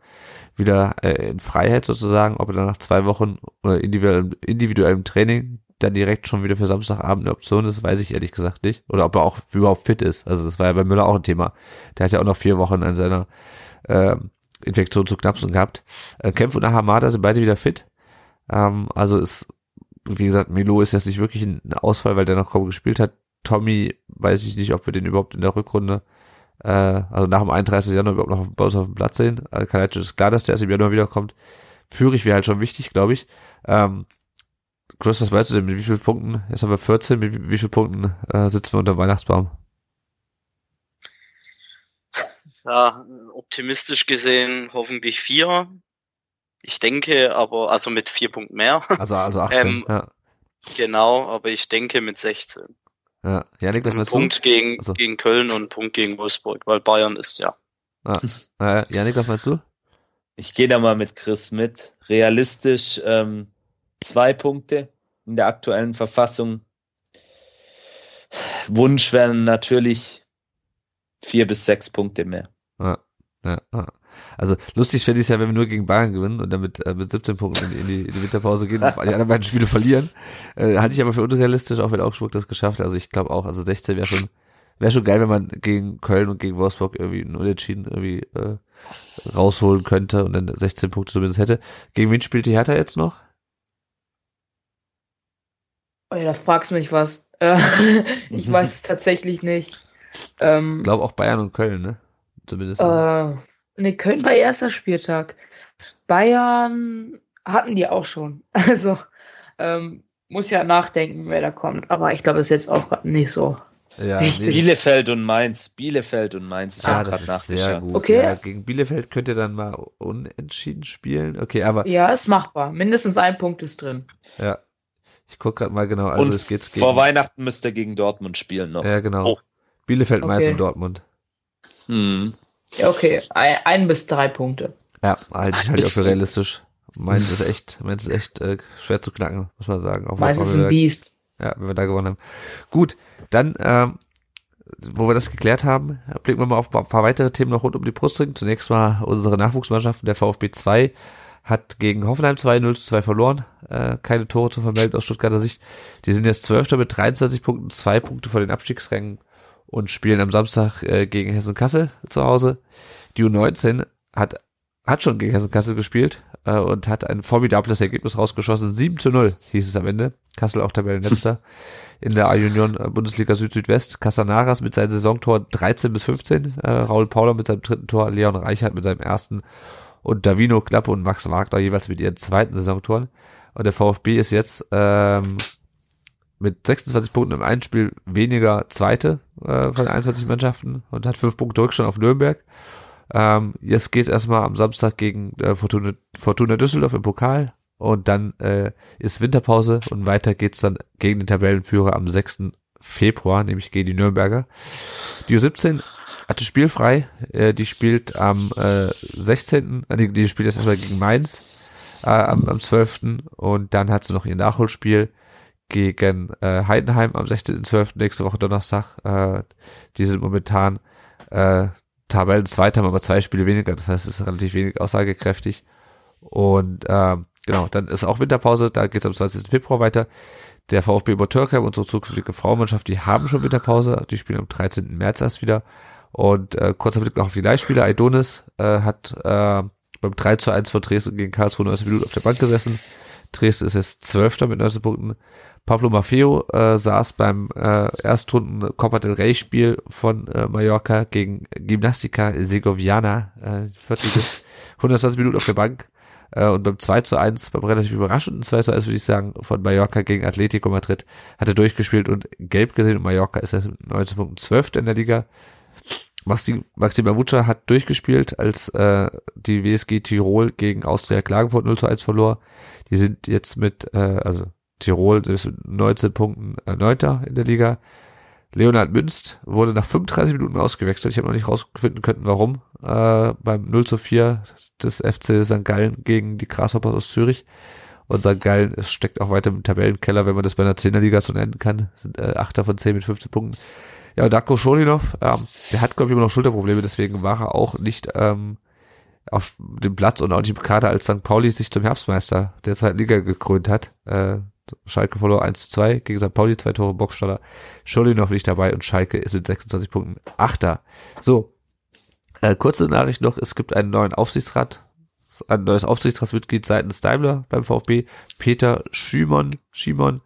wieder äh, in Freiheit sozusagen, ob er dann nach zwei Wochen äh, individuellem, individuellem Training dann direkt schon wieder für Samstagabend eine Option ist, weiß ich ehrlich gesagt nicht. Oder ob er auch überhaupt fit ist. Also das war ja bei Müller auch ein Thema. Der hat ja auch noch vier Wochen an seiner äh, Infektion zu knapsen gehabt. Äh, Kempf und Hamada sind beide wieder fit. Ähm, also ist, wie gesagt, Milo ist jetzt nicht wirklich ein Ausfall, weil der noch kaum gespielt hat. Tommy weiß ich nicht, ob wir den überhaupt in der Rückrunde äh, also nach dem 31. Januar überhaupt noch auf, bei uns auf dem Platz sehen. Äh, Kalajdzic ist klar, dass der erst im Januar wiederkommt. Führig wäre halt schon wichtig, glaube ich. Ähm, Chris, was meinst du denn? Mit wie vielen Punkten? Jetzt haben wir 14. Mit wie, wie vielen Punkten äh, sitzen wir unter dem Weihnachtsbaum? ja, optimistisch gesehen hoffentlich vier. Ich denke aber, also mit vier Punkten mehr. Also, also 18. Ähm, ja. genau, aber ich denke mit 16. ja. Janik, was Ein meinst Punkt gegen, Also. gegen Köln und ein Punkt gegen Wolfsburg, weil Bayern ist ja. du? Ja. Janik, was meinst du? Ich gehe da mal mit Chris mit. Realistisch ähm, zwei Punkte in der aktuellen Verfassung. Wunsch wären natürlich vier bis sechs Punkte mehr. Ja, ja, ja. Also lustig fände ich es ja, wenn wir nur gegen Bayern gewinnen und dann mit, äh, mit 17 Punkten in, die- in, die, in die Winterpause gehen und die anderen beiden Spiele verlieren. Äh, halte ich aber für unrealistisch, auch wenn Augsburg das geschafft hat. Also ich glaube auch, also 16 wäre schon, wäre schon geil, wenn man gegen Köln und gegen Wolfsburg irgendwie einen Unentschieden irgendwie äh, rausholen könnte und dann 16 Punkte zumindest hätte. Gegen wen spielt die Hertha jetzt noch? Oh ja, da fragst du mich was. Äh, ich weiß es tatsächlich nicht. Ähm, Ich glaube auch Bayern und Köln, ne? Zumindest. äh, ne, Köln war erster Spieltag. Bayern hatten die auch schon. Also, ähm, muss ja nachdenken, wer da kommt. Aber ich glaube, das ist jetzt auch nicht so. ja, Bielefeld und Mainz. Bielefeld und Mainz. Ich ja, habe das gerade ist sehr nachgeschaut. gut. Okay. Ja, gegen Bielefeld könnt ihr dann mal unentschieden spielen. Okay, aber Ja, ist machbar. Mindestens ein Punkt ist drin. ja, ich guck gerade mal genau. Also und es geht vor gegen. Weihnachten müsst ihr gegen Dortmund spielen noch. Ja, genau. Oh. Bielefeld, Mainz Okay. und Dortmund. Hm. Ja, okay. Ein, ein bis drei Punkte. Ja, halte ich halt auch für realistisch. Mainz ist echt, Mainz ist echt äh, schwer zu knacken, muss man sagen. Auch wenn wir ein da- Biest. Ja, wenn wir da gewonnen haben. Gut, dann, ähm, wo wir das geklärt haben, blicken wir mal auf ein paar weitere Themen noch rund um die Brustring. Zunächst mal unsere Nachwuchsmannschaften, der VfB 2 hat gegen Hoffenheim 2 0 zu 2 verloren. Äh, keine Tore zu vermelden aus Stuttgarter Sicht. Die sind jetzt Zwölfter mit 23 Punkten, zwei Punkte vor den Abstiegsrängen und spielen am Samstag äh, gegen Hessen-Kassel zu Hause. Die U19 hat, hat schon gegen Hessen-Kassel gespielt äh, und hat ein formidables Ergebnis rausgeschossen. 7 zu 0 hieß es am Ende. Kassel auch Tabellenletzter in der A-Union äh, Bundesliga Süd-Südwest. Casanaras mit seinen Saisontoren 13 bis 15, äh, Raul Pauler mit seinem dritten Tor, Leon Reichert mit seinem ersten und Davino Klappe und Max Wagner jeweils mit ihren zweiten Saisontoren. Und der VfB ist jetzt ähm, mit 26 Punkten im Einspiel weniger Zweite äh, von den 21 Mannschaften und hat fünf Punkte Rückstand auf Nürnberg. Ähm, jetzt geht's erstmal am Samstag gegen äh, Fortuna, Fortuna Düsseldorf im Pokal und dann äh, ist Winterpause und weiter geht's dann gegen den Tabellenführer am 6. Februar, nämlich gegen die Nürnberger. Die U17 hatte spielfrei, äh, die spielt am äh, 16. äh, Die, die spielt jetzt erstmal gegen Mainz äh, am, am 12. und dann hat sie noch ihr Nachholspiel gegen äh, Heidenheim am 16.12. nächste Woche Donnerstag. Äh, die sind momentan äh, Tabellenzweiter, haben aber zwei Spiele weniger, das heißt, es ist relativ wenig aussagekräftig. Und ähm, genau, dann ist auch Winterpause, da geht es am 20. Februar weiter. Der VfB Obertürkheim, unsere zukünftige Frauenmannschaft, die haben schon Winterpause, die spielen am 13. März erst wieder. Und äh, kurzer Blick noch auf die Leihspieler. Aidonis äh, hat äh, beim 3 zu 1 von Dresden gegen Karlsruhe 19 Minuten auf der Bank gesessen. Dresden ist jetzt Zwölfter mit 19 Punkten. Pablo Maffeo äh, saß beim äh, Erstrunden Copa del Rey Spiel von äh, Mallorca gegen Gimnastica Segoviana, äh, Viertligist, 120 Minuten auf der Bank. Äh, und beim 2 zu 1, beim relativ überraschenden 2 zu 1 würde ich sagen, von Mallorca gegen Atletico Madrid, hat er durchgespielt und gelb gesehen und Mallorca ist jetzt mit 19 Punkten 12. in der Liga. Maxi, Maxim Avuca hat durchgespielt, als äh, die WSG Tirol gegen Austria Klagenfurt 0 zu 1 verlor. Die sind jetzt mit, äh, also Tirol ist mit 19 Punkten äh, Neunter in der Liga. Leonhard Münst wurde nach 35 Minuten ausgewechselt. Ich habe noch nicht rausfinden können, warum. Äh, beim 0 zu 4 des FC St. Gallen gegen die Grasshoppers aus Zürich. Und St. Gallen es steckt auch weiter im Tabellenkeller, wenn man das bei einer 10er Liga so nennen kann. Sind äh, Achter von 10 mit 15 Punkten. Ja, Darko Scholinov, ähm, der hat, glaube ich, immer noch Schulterprobleme, deswegen war er auch nicht ähm, auf dem Platz und auch nicht im Kader, als St. Pauli sich zum Herbstmeister der zweiten Liga gekrönt hat. Äh, Schalke verlor 1 zu 2 gegen St. Pauli, zwei Tore Boxstaller. Scholinov nicht dabei und Schalke ist mit 26 Punkten Achter. So, äh, kurze Nachricht noch, es gibt einen neuen Aufsichtsrat, ein neues Aufsichtsratsmitglied seitens Daimler beim VfB, Peter Schimon, Schimon,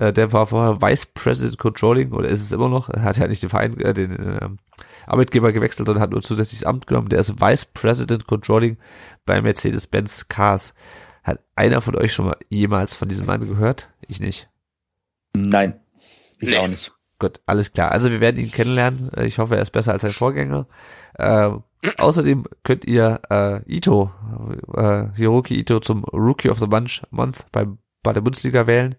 äh, der war vorher Vice President Controlling oder ist es immer noch, er hat ja nicht den Verein, äh, den ähm, Arbeitgeber gewechselt und hat nur zusätzliches Amt genommen, der ist Vice President Controlling bei Mercedes-Benz Cars. Hat einer von euch schon mal jemals von diesem Mann gehört? Ich nicht. Nein, ich Nee. auch nicht. Gut, alles klar. Also wir werden ihn kennenlernen. Äh, Ich hoffe, er ist besser als sein Vorgänger. Ähm, außerdem könnt ihr äh, Ito, äh, Hiroki Ito zum Rookie of the Month, Month beim, bei der Bundesliga wählen.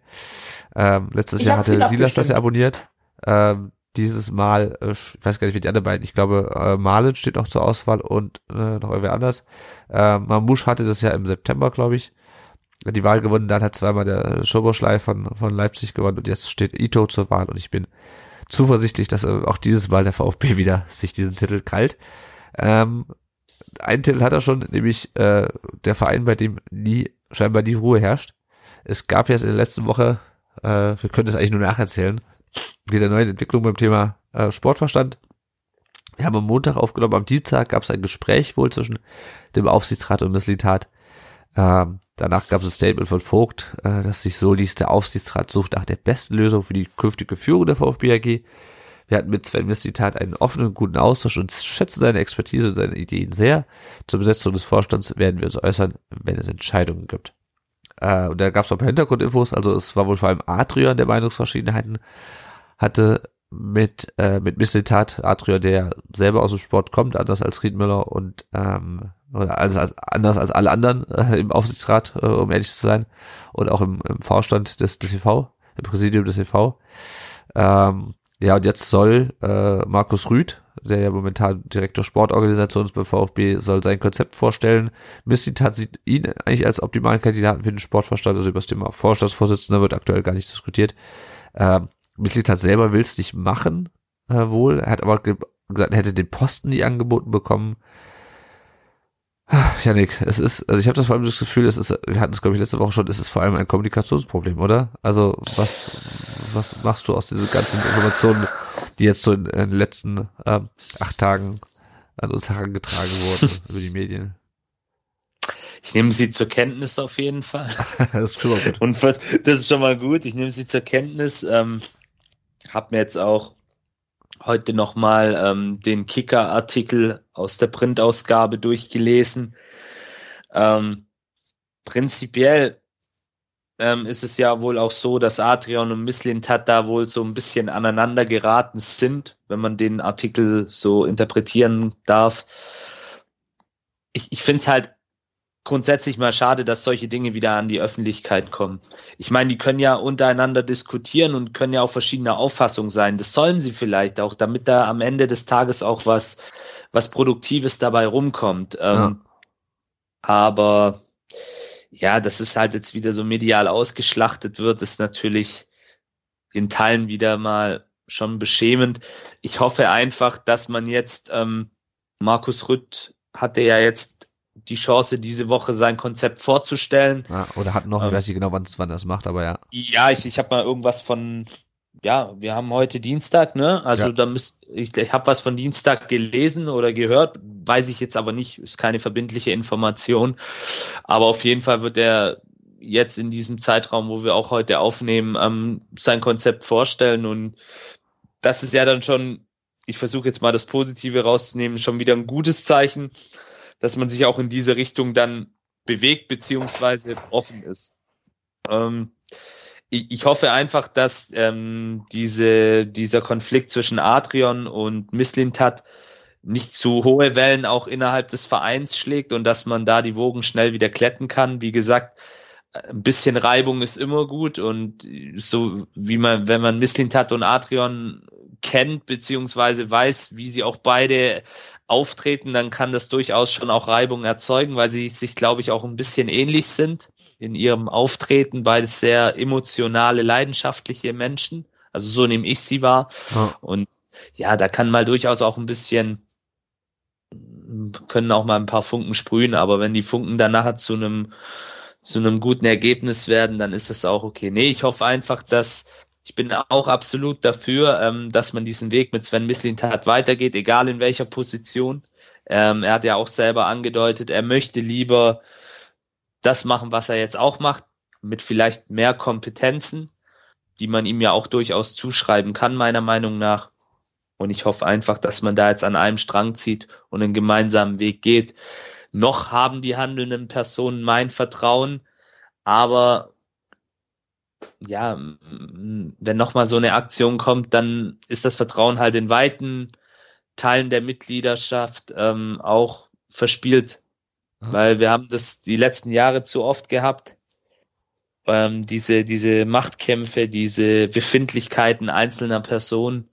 Ähm, letztes Ich Jahr hatte Silas das ja abonniert. Ähm, dieses Mal, äh, ich weiß gar nicht, wie die anderen beiden, ich glaube, äh, Malen steht noch zur Auswahl und äh, noch irgendwer anders. Äh, Mamouche hatte das ja im September, glaube ich, die Wahl gewonnen. Dann hat zweimal der Schoboschlei von, von Leipzig gewonnen und jetzt steht Ito zur Wahl und ich bin zuversichtlich, dass äh, auch dieses Mal der VfB wieder sich diesen Titel krallt. Ähm, einen Titel hat er schon, nämlich äh, der Verein, bei dem nie scheinbar nie Ruhe herrscht. Es gab jetzt in der letzten Woche, äh, wir können das eigentlich nur nacherzählen, wieder neue Entwicklung beim Thema äh, Sportverstand. Wir haben am Montag aufgenommen, am Dienstag gab es ein Gespräch wohl zwischen dem Aufsichtsrat und Misslitat. Ähm, Danach gab es ein Statement von Vogt, äh, dass sich so liest, der Aufsichtsrat sucht nach der besten Lösung für die künftige Führung der VfB AG. Wir hatten mit Sven Mislitat einen offenen, guten Austausch und schätzen seine Expertise und seine Ideen sehr. Zur Besetzung des Vorstands werden wir uns äußern, wenn es Entscheidungen gibt. Äh, und da gab es noch ein paar Hintergrundinfos. Also es war wohl vor allem Adrian, der Meinungsverschiedenheiten hatte mit, äh, mit Mislitat. Adrian, der selber aus dem Sport kommt, anders als Riedmüller und ähm, oder als, als anders als alle anderen äh, im Aufsichtsrat, äh, um ehrlich zu sein, und auch im, im Vorstand des, des EV, im Präsidium des EV. Ähm, ja, und jetzt soll äh, Markus Rüth, der ja momentan Direktor Sportorganisation beim VfB, soll sein Konzept vorstellen. Mislitat sieht ihn eigentlich als optimalen Kandidaten für den Sportverstand, also über das Thema Vorstandsvorsitzender wird aktuell gar nicht diskutiert. Ähm, Mislitat selber will es nicht machen, äh, wohl. Er hat aber ge gesagt, er hätte den Posten nie angeboten bekommen. Janik, es ist, also ich habe das vor allem das Gefühl, es ist, wir hatten es glaube ich letzte Woche schon, es ist vor allem ein Kommunikationsproblem, oder? Also was, was machst du aus diesen ganzen Informationen, die jetzt so in, den letzten ähm, acht Tagen an uns herangetragen wurden über die Medien? Ich nehme sie zur Kenntnis auf jeden Fall. das ist schon mal gut. Und das ist schon mal gut. Ich nehme sie zur Kenntnis. Ähm, hab mir jetzt auch heute nochmal ähm, den Kicker-Artikel aus der Printausgabe durchgelesen. Ähm, prinzipiell ähm, ist es ja wohl auch so, dass Adrian und Misslintat da wohl so ein bisschen aneinander geraten sind, wenn man den Artikel so interpretieren darf. Ich, ich finde es halt grundsätzlich mal schade, dass solche Dinge wieder an die Öffentlichkeit kommen. Ich meine, die können ja untereinander diskutieren und können ja auch verschiedene Auffassungen sein. Das sollen sie vielleicht auch, damit da am Ende des Tages auch was, was Produktives dabei rumkommt. Ähm, ja. Aber ja, dass es halt jetzt wieder so medial ausgeschlachtet wird, ist natürlich in Teilen wieder mal schon beschämend. Ich hoffe einfach, dass man jetzt, ähm, Markus Rütt hatte ja jetzt die Chance, diese Woche sein Konzept vorzustellen. Ja, oder hat noch, ähm, ich weiß nicht genau, wann, wann das macht, aber ja. Ja, ich, ich habe mal irgendwas von, ja, wir haben heute Dienstag, ne? Also ja. da müsst, ich, ich habe was von Dienstag gelesen oder gehört, weiß ich jetzt aber nicht, ist keine verbindliche Information. Aber auf jeden Fall wird er jetzt in diesem Zeitraum, wo wir auch heute aufnehmen, ähm, sein Konzept vorstellen und das ist ja dann schon, ich versuche jetzt mal das Positive rauszunehmen, schon wieder ein gutes Zeichen dass man sich auch in diese Richtung dann bewegt beziehungsweise offen ist. Ähm, ich, ich, hoffe einfach, dass ähm, diese, dieser Konflikt zwischen Adrian und Misslintat nicht zu hohe Wellen auch innerhalb des Vereins schlägt und dass man da die Wogen schnell wieder kletten kann. Wie gesagt, ein bisschen Reibung ist immer gut und so wie man, wenn man Misslintat und Adrian kennt beziehungsweise weiß, wie sie auch beide auftreten, dann kann das durchaus schon auch Reibung erzeugen, weil sie sich, glaube ich, auch ein bisschen ähnlich sind in ihrem Auftreten, beides sehr emotionale, leidenschaftliche Menschen. Also so nehme ich sie wahr. Ja. Und ja, da kann mal durchaus auch ein bisschen können auch mal ein paar Funken sprühen, aber wenn die Funken dann nachher zu einem zu einem guten Ergebnis werden, dann ist das auch okay. Nee, ich hoffe einfach, dass ich bin auch absolut dafür, ähm, dass man diesen Weg mit Sven Mislintat weitergeht, egal in welcher Position. Ähm, er hat ja auch selber angedeutet, er möchte lieber das machen, was er jetzt auch macht, mit vielleicht mehr Kompetenzen, die man ihm ja auch durchaus zuschreiben kann, meiner Meinung nach. Und ich hoffe einfach, dass man da jetzt an einem Strang zieht und einen gemeinsamen Weg geht. Noch haben die handelnden Personen mein Vertrauen, aber ja, wenn nochmal so eine Aktion kommt, dann ist das Vertrauen halt in weiten Teilen der Mitgliedschaft ähm, auch verspielt. Mhm. Weil wir haben das die letzten Jahre zu oft gehabt. Ähm, diese, diese Machtkämpfe, diese Befindlichkeiten einzelner Personen.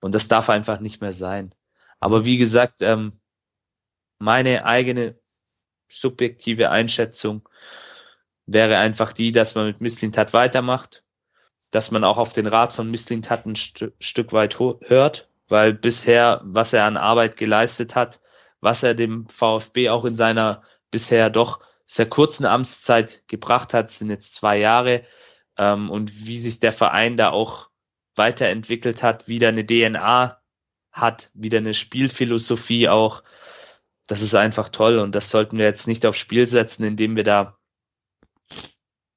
Und das darf einfach nicht mehr sein. Aber wie gesagt, ähm, meine eigene subjektive Einschätzung wäre einfach die, dass man mit Misslintat weitermacht, dass man auch auf den Rat von Misslintat ein St Stück weit hört, weil bisher, was er an Arbeit geleistet hat, was er dem VfB auch in seiner bisher doch sehr kurzen Amtszeit gebracht hat, sind jetzt zwei Jahre, ähm, und wie sich der Verein da auch weiterentwickelt hat, wieder eine DNA hat, wieder eine Spielphilosophie auch. Das ist einfach toll und das sollten wir jetzt nicht aufs Spiel setzen, indem wir da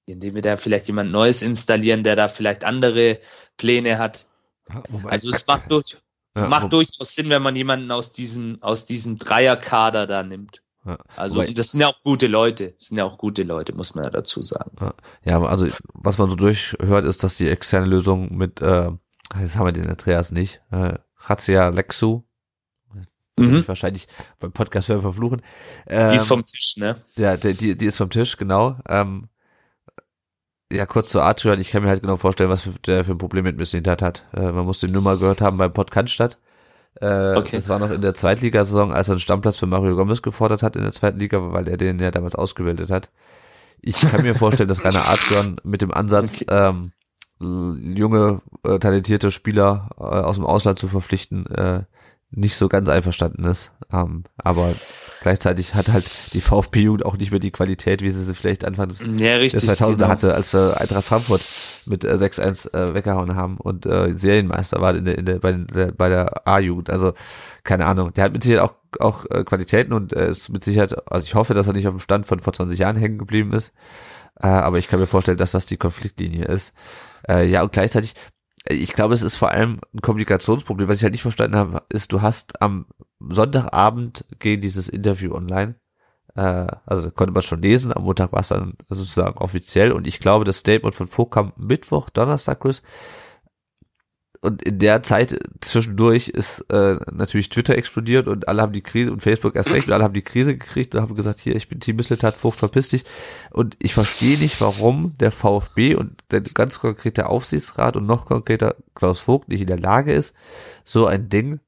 indem wir da vielleicht jemand Neues installieren, der da vielleicht andere Pläne hat. Wobei- Also es macht, durch, Ja, macht durchaus Sinn, wenn man jemanden aus diesem, aus diesem Dreierkader da nimmt. Ja, Also wobei- das sind ja auch gute Leute. Das sind ja auch gute Leute, muss man ja dazu sagen. Ja, aber also was man so durchhört, ist, dass die externe Lösung mit, äh, jetzt haben wir den Andreas nicht, äh, Razzia Lexu, Mhm. ich wahrscheinlich beim Podcast hören verfluchen. Ähm, Die ist vom Tisch, ne? Ja, die, die, die ist vom Tisch, genau. Ähm, ja, kurz zu Arthur, ich kann mir halt genau vorstellen, was für, der für ein Problem mit Mislintat hat. Äh, man muss den nur mal gehört haben beim Podcast statt. Äh, Okay. Das war noch in der Zweitligasaison, als er einen Stammplatz für Mario Gomez gefordert hat in der zweiten Liga, weil er den ja damals ausgebildet hat. Ich kann mir vorstellen, dass Rainer Artgörn mit dem Ansatz, ähm, l- junge, äh, talentierte Spieler äh, aus dem Ausland zu verpflichten, äh, nicht so ganz einverstanden ist. Ähm, aber gleichzeitig hat halt die VfB-Jugend auch nicht mehr die Qualität, wie sie sie vielleicht Anfang des, Ja, richtig. des 2000er genau. hatte, als wir Eintracht Frankfurt mit äh, 6-1 äh, weggehauen haben und äh, Serienmeister war in der, in der, bei, der, bei der A-Jugend. Also keine Ahnung. Der hat mit Sicherheit auch, auch äh, Qualitäten und äh, ist mit Sicherheit, also ich hoffe, dass er nicht auf dem Stand von vor 20 Jahren hängen geblieben ist. Äh, aber ich kann mir vorstellen, dass das die Konfliktlinie ist. Äh, ja, und gleichzeitig, ich glaube, es ist vor allem ein Kommunikationsproblem. Was ich halt nicht verstanden habe, ist, du hast am Sonntagabend gegen dieses Interview online, äh, also konnte man schon lesen, am Montag war es dann sozusagen offiziell und ich glaube, das Statement von Vogt kam Mittwoch, Donnerstag, Chris. Und in der Zeit zwischendurch ist äh, natürlich Twitter explodiert und alle haben die Krise und Facebook erst recht und alle haben die Krise gekriegt und haben gesagt, hier, ich bin Team Misseltat, Vogt, verpiss dich. Und ich verstehe nicht, warum der VfB und der ganz konkrete Aufsichtsrat und noch konkreter Klaus Vogt nicht in der Lage ist, so ein Ding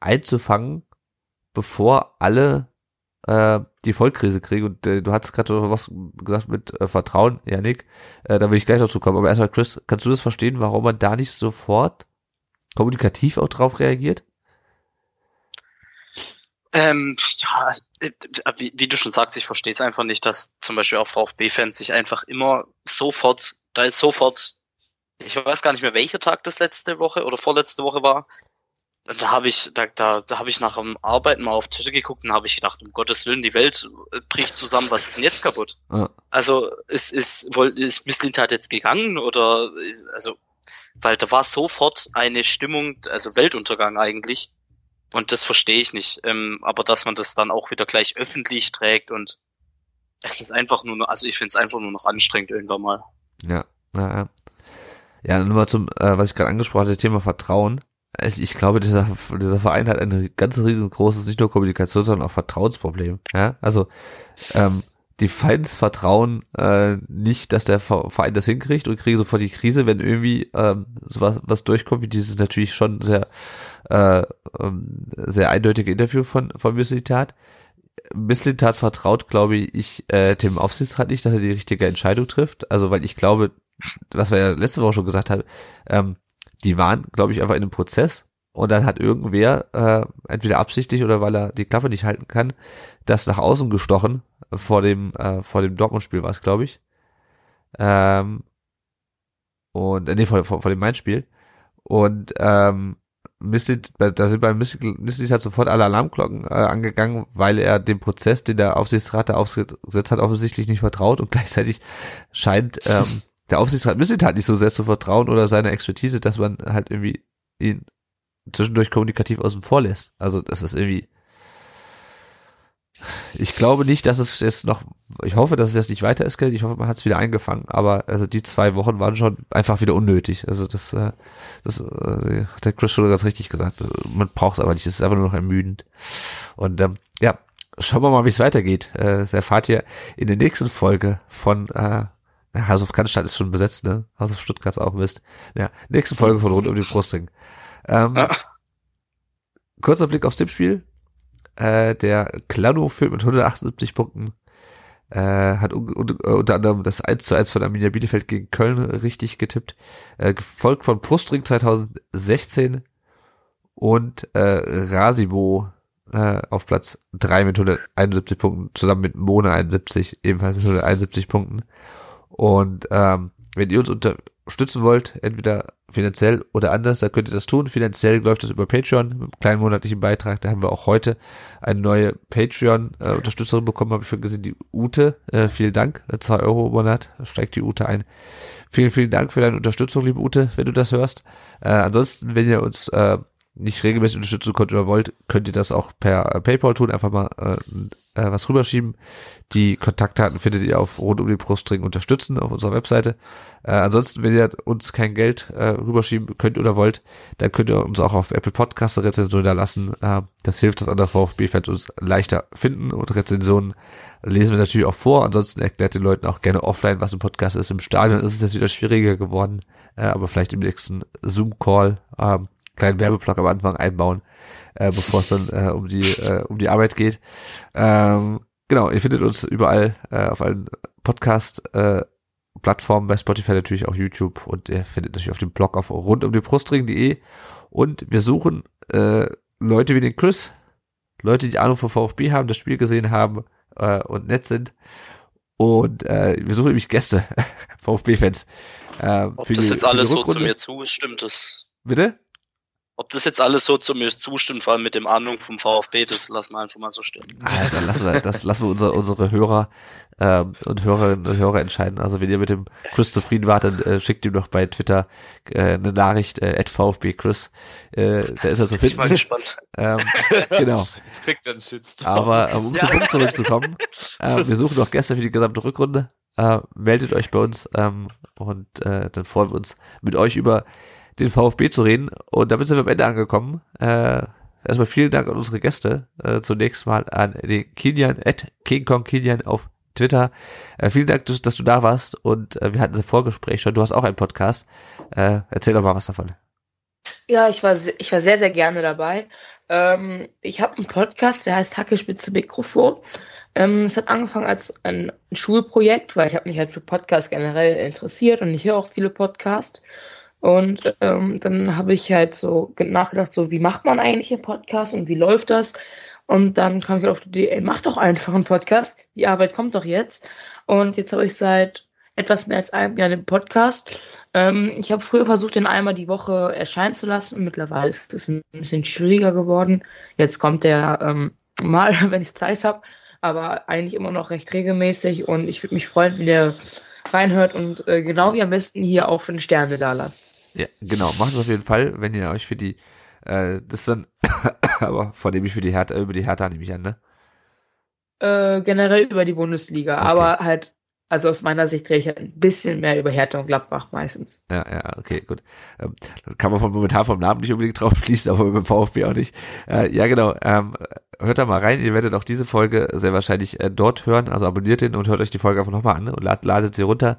einzufangen, bevor alle äh, die Vollkrise kriegen. Und äh, du hattest gerade was gesagt mit äh, Vertrauen, Janik. Äh, da will ich gleich noch zu kommen. Aber erstmal, Chris, kannst du das verstehen, warum man da nicht sofort kommunikativ auch drauf reagiert? Ähm, ja, äh, wie, wie du schon sagst, ich verstehe es einfach nicht, dass zum Beispiel auch VfB-Fans sich einfach immer sofort, da ist sofort, ich weiß gar nicht mehr, welcher Tag das letzte Woche oder vorletzte Woche war. Da habe ich, da, da, da habe ich nach dem Arbeiten mal auf Twitter geguckt und habe ich gedacht, um Gottes Willen, die Welt äh, bricht zusammen, was ist denn jetzt kaputt? Ja. Also ist, ist, wohl, ist Misslintat jetzt gegangen oder also, weil da war sofort eine Stimmung, also Weltuntergang eigentlich. Und das verstehe ich nicht. Ähm, aber dass man das dann auch wieder gleich öffentlich trägt und es ist einfach nur noch, also ich finde es einfach nur noch anstrengend irgendwann mal. Ja, ja, ja. Ja, nur mal zum, äh, was ich gerade angesprochen hatte, Thema Vertrauen. Ich, ich glaube, dieser, dieser Verein hat ein ganz riesengroßes, nicht nur Kommunikations, sondern auch Vertrauensproblem. Ja, also ähm, die Fans vertrauen äh, nicht, dass der Ver- Verein das hinkriegt und kriegen sofort die Krise, wenn irgendwie ähm, sowas was durchkommt, wie dieses natürlich schon sehr äh, ähm, sehr eindeutige Interview von von Misslitat. Misslitat vertraut, glaube ich, äh, dem Aufsichtsrat nicht, dass er die richtige Entscheidung trifft. Also weil ich glaube, was wir ja letzte Woche schon gesagt haben, ähm, die waren, glaube ich, einfach in einem Prozess und dann hat irgendwer, äh, entweder absichtlich oder weil er die Klappe nicht halten kann, das nach außen gestochen vor dem, äh, vor dem Dortmund-Spiel war es, glaube ich. Ähm, und, äh, nee, vor, vor, vor dem Main-Spiel. Und ähm, Mislit, bei- da sind beim Mislit, hat sofort alle Alarmglocken äh, angegangen, weil er dem Prozess, den der Aufsichtsrat da aufgesetzt hat, offensichtlich nicht vertraut und gleichzeitig scheint ähm, der Aufsichtsrat Mislit halt nicht so sehr zu vertrauen oder seine Expertise, dass man halt irgendwie ihn zwischendurch kommunikativ außen vor lässt. Also das ist irgendwie ich glaube nicht, dass es jetzt noch, ich hoffe, dass es jetzt nicht weiter eskaliert, ich hoffe, man hat es wieder eingefangen, aber also die zwei Wochen waren schon einfach wieder unnötig. Also das, äh, das äh, hat der Chris schon ganz richtig gesagt. Man braucht es aber nicht, es ist einfach nur noch ermüdend. Und ähm, ja, schauen wir mal, wie es weitergeht. Äh, das erfahrt ihr in der nächsten Folge von äh, House of Cannstatt ist schon besetzt, ne? House of Stuttgart auch Mist. Ja, nächste Folge von Rund um den Brustring. Ähm, Ah. Kurzer Blick aufs Tippspiel. Äh, der Klano führt mit 178 Punkten. Äh, hat un un unter anderem das 1 zu 1 von Arminia Bielefeld gegen Köln richtig getippt. Äh, gefolgt von Brustring 2016 und äh, Rasibo äh, auf Platz 3 mit 171 Punkten, zusammen mit Mona 71, ebenfalls mit 171 Punkten. Und ähm, wenn ihr uns stützen wollt, entweder finanziell oder anders, dann könnt ihr das tun. Finanziell läuft das über Patreon mit einem kleinen monatlichen Beitrag. Da haben wir auch heute eine neue Patreon-Unterstützerin bekommen, habe ich schon gesehen, die Ute. Äh, vielen Dank, äh, zwei Euro im Monat, steigt die Ute ein. Vielen, vielen Dank für deine Unterstützung, liebe Ute, wenn du das hörst. Äh, ansonsten, wenn ihr uns äh, nicht regelmäßig unterstützen könnt oder wollt, könnt ihr das auch per äh, PayPal tun, einfach mal äh, äh, was rüberschieben. Die Kontaktdaten findet ihr auf rund um die Brustring unterstützen auf unserer Webseite. Äh, ansonsten, wenn ihr uns kein Geld äh, rüberschieben könnt oder wollt, dann könnt ihr uns auch auf Apple Podcast Rezensionen da lassen. Äh, das hilft, dass andere VfB-Fans uns leichter finden und Rezensionen lesen wir natürlich auch vor. Ansonsten erklärt den Leuten auch gerne offline, was ein Podcast ist. Im Stadion ist es jetzt wieder schwieriger geworden, äh, aber vielleicht im nächsten Zoom-Call äh, kleinen Werbeblock am Anfang einbauen, äh, bevor es dann äh, um die äh, um die Arbeit geht. Ähm, genau, ihr findet uns überall äh, auf allen Podcast äh, Plattformen, bei Spotify natürlich auch YouTube und ihr findet natürlich auf dem Blog auf rund um die Brustring.de und wir suchen äh, Leute wie den Chris, Leute, die Ahnung von VfB haben, das Spiel gesehen haben äh, und nett sind. Und äh, wir suchen nämlich Gäste, VfB-Fans. Äh, Ob das jetzt alles so zu mir zustimmt, das. Bitte? Ob das jetzt alles so zu mir zustimmt, vor allem mit dem Ahnung vom VfB, das lassen wir einfach mal so stehen. Also lassen wir, das lassen wir unsere, unsere Hörer ähm, und Hörerinnen und Hörer entscheiden. Also wenn ihr mit dem Chris zufrieden wart, dann äh, schickt ihm doch bei Twitter äh, eine Nachricht, äh, at VfB Chris. Äh, da ist er zu finden. Ich bin gespannt. Ähm, genau. Jetzt kriegt er einen Shitstorm. Aber um ja. zum Punkt zurückzukommen, äh, wir suchen noch Gäste für die gesamte Rückrunde. Äh, meldet euch bei uns ähm, und äh, dann freuen wir uns mit euch über den VfB zu reden. Und damit sind wir am Ende angekommen. Äh, erstmal vielen Dank an unsere Gäste. Äh, zunächst mal an den Kilian, at King Kong Kilian auf Twitter. Äh, vielen Dank, dass, dass, du da warst und äh, wir hatten ein Vorgespräch schon. Du hast auch einen Podcast. Äh, erzähl doch mal was davon. Ja, ich war, ich war sehr, sehr gerne dabei. Ähm, ich habe einen Podcast, der heißt Hacke Spitze Mikrofon. Ähm, es hat angefangen als ein Schulprojekt, weil ich habe mich halt für Podcasts generell interessiert und ich höre auch viele Podcasts. Und ähm, dann habe ich halt so nachgedacht, so wie macht man eigentlich einen Podcast und wie läuft das? Und dann kam ich auf die Idee, ey, mach doch einfach einen Podcast. Die Arbeit kommt doch jetzt. Und jetzt habe ich seit etwas mehr als einem Jahr den Podcast. Ähm, ich habe früher versucht, den einmal die Woche erscheinen zu lassen. Mittlerweile ist es ein bisschen schwieriger geworden. Jetzt kommt der ähm, mal, wenn ich Zeit habe, aber eigentlich immer noch recht regelmäßig. Und ich würde mich freuen, wenn der reinhört und äh, genau wie am besten hier auch fünf Sterne da lasst. Ja, genau, macht es auf jeden Fall, wenn ihr euch für die, äh, das dann, aber vor dem ich für die Hertha, über die Hertha nehme ich an, ne? Äh, generell über die Bundesliga, okay. aber halt, also aus meiner Sicht rede ich halt ein bisschen mehr über Hertha und Gladbach meistens. Ja, ja, okay, gut. Ähm, kann man von momentan vom Namen nicht unbedingt drauf schließen, aber über VfB auch nicht. Äh, ja, genau. Ähm, hört da mal rein. Ihr werdet auch diese Folge sehr wahrscheinlich äh, dort hören. Also abonniert den und hört euch die Folge einfach nochmal an und lad, ladet sie runter.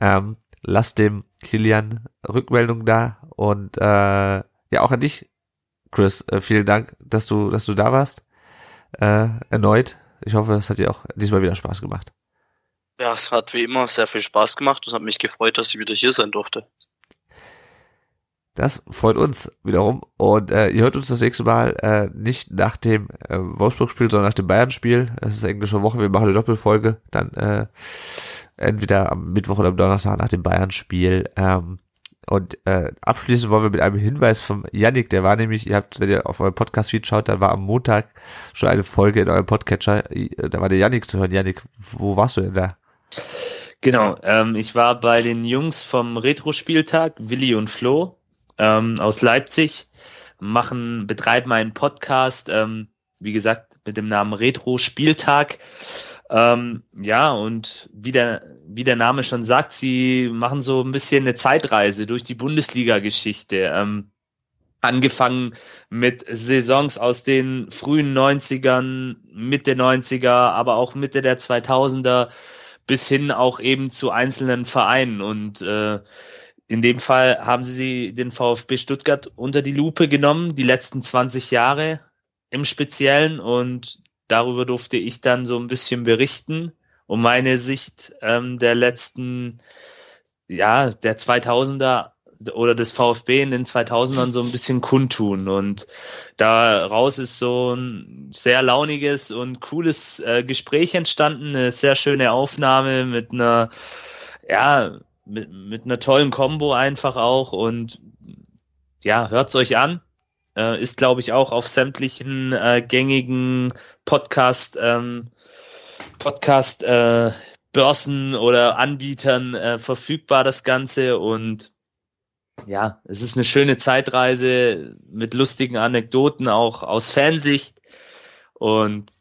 Ähm, lasst dem Kilian Rückmeldung da und äh, ja auch an dich, Chris. Äh, vielen Dank, dass du, dass du da warst. Äh, erneut. Ich hoffe, es hat dir auch diesmal wieder Spaß gemacht. Ja, es hat wie immer sehr viel Spaß gemacht und hat mich gefreut, dass ich wieder hier sein durfte. Das freut uns wiederum. Und äh, ihr hört uns das nächste Mal äh, nicht nach dem äh, Wolfsburg-Spiel, sondern nach dem Bayern-Spiel. Es ist englische Woche, wir machen eine Doppelfolge. Dann äh, entweder am Mittwoch oder am Donnerstag nach dem Bayern-Spiel. Ähm, und äh, abschließend wollen wir mit einem Hinweis vom Yannick, der war nämlich, ihr habt, wenn ihr auf euren Podcast-Feed schaut, dann war am Montag schon eine Folge in eurem Podcatcher, da war der Yannick zu hören. Yannick, wo warst du denn da? Genau, ähm, ich war bei den Jungs vom Retro-Spieltag, Willi und Flo ähm, aus Leipzig, machen, betreiben einen Podcast, ähm, wie gesagt, mit dem Namen Retro-Spieltag. Ähm, ja, und wie der, wie der Name schon sagt, sie machen so ein bisschen eine Zeitreise durch die Bundesliga-Geschichte. Ähm, angefangen mit Saisons aus den frühen 90ern, Mitte 90er, aber auch Mitte der 2000er bis hin auch eben zu einzelnen Vereinen. Und äh, in dem Fall haben sie den VfB Stuttgart unter die Lupe genommen, die letzten 20 Jahre im Speziellen. Und darüber durfte ich dann so ein bisschen berichten, um meine Sicht ähm, der letzten, ja, der 2000er oder des VfB in den 2000ern so ein bisschen kundtun. Und daraus ist so ein sehr launiges und cooles äh, Gespräch entstanden, eine sehr schöne Aufnahme mit einer, ja, mit, mit einer tollen Combo einfach auch und ja, hört's euch an. Äh, ist, glaube ich, auch auf sämtlichen äh, gängigen Podcast, ähm, Podcast äh, Börsen oder Anbietern äh, verfügbar, das Ganze. Und ja, es ist eine schöne Zeitreise mit lustigen Anekdoten, auch aus Fansicht. Und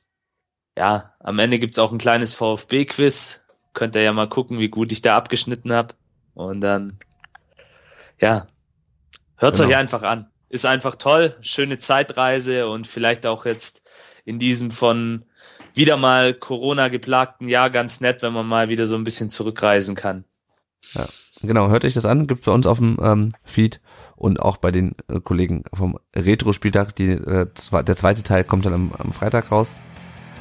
ja, am Ende gibt's auch ein kleines VfB-Quiz. Könnt ihr ja mal gucken, wie gut ich da abgeschnitten habe. Und dann, ja, hört's genau. euch einfach an. Ist einfach toll, schöne Zeitreise und vielleicht auch jetzt in diesem von wieder mal Corona geplagten Jahr ganz nett, wenn man mal wieder so ein bisschen zurückreisen kann. Ja, genau, hört euch das an, gibt bei uns auf dem ähm, Feed und auch bei den äh, Kollegen vom Retro-Spieltag. Die, äh, der zweite Teil kommt dann am, am Freitag raus.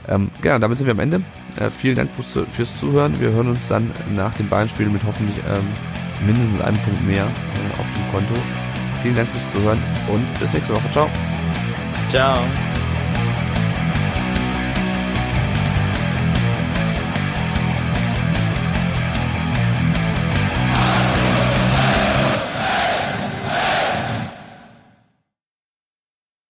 Ähm, genau, damit sind wir am Ende. Äh, vielen Dank fürs, fürs, Zuhören. Wir hören uns dann nach dem Bayern-Spiel mit hoffentlich ähm, mindestens einem Punkt mehr äh, auf dem Konto. Vielen Dank fürs Zuhören und bis nächste Woche. Ciao. Ciao.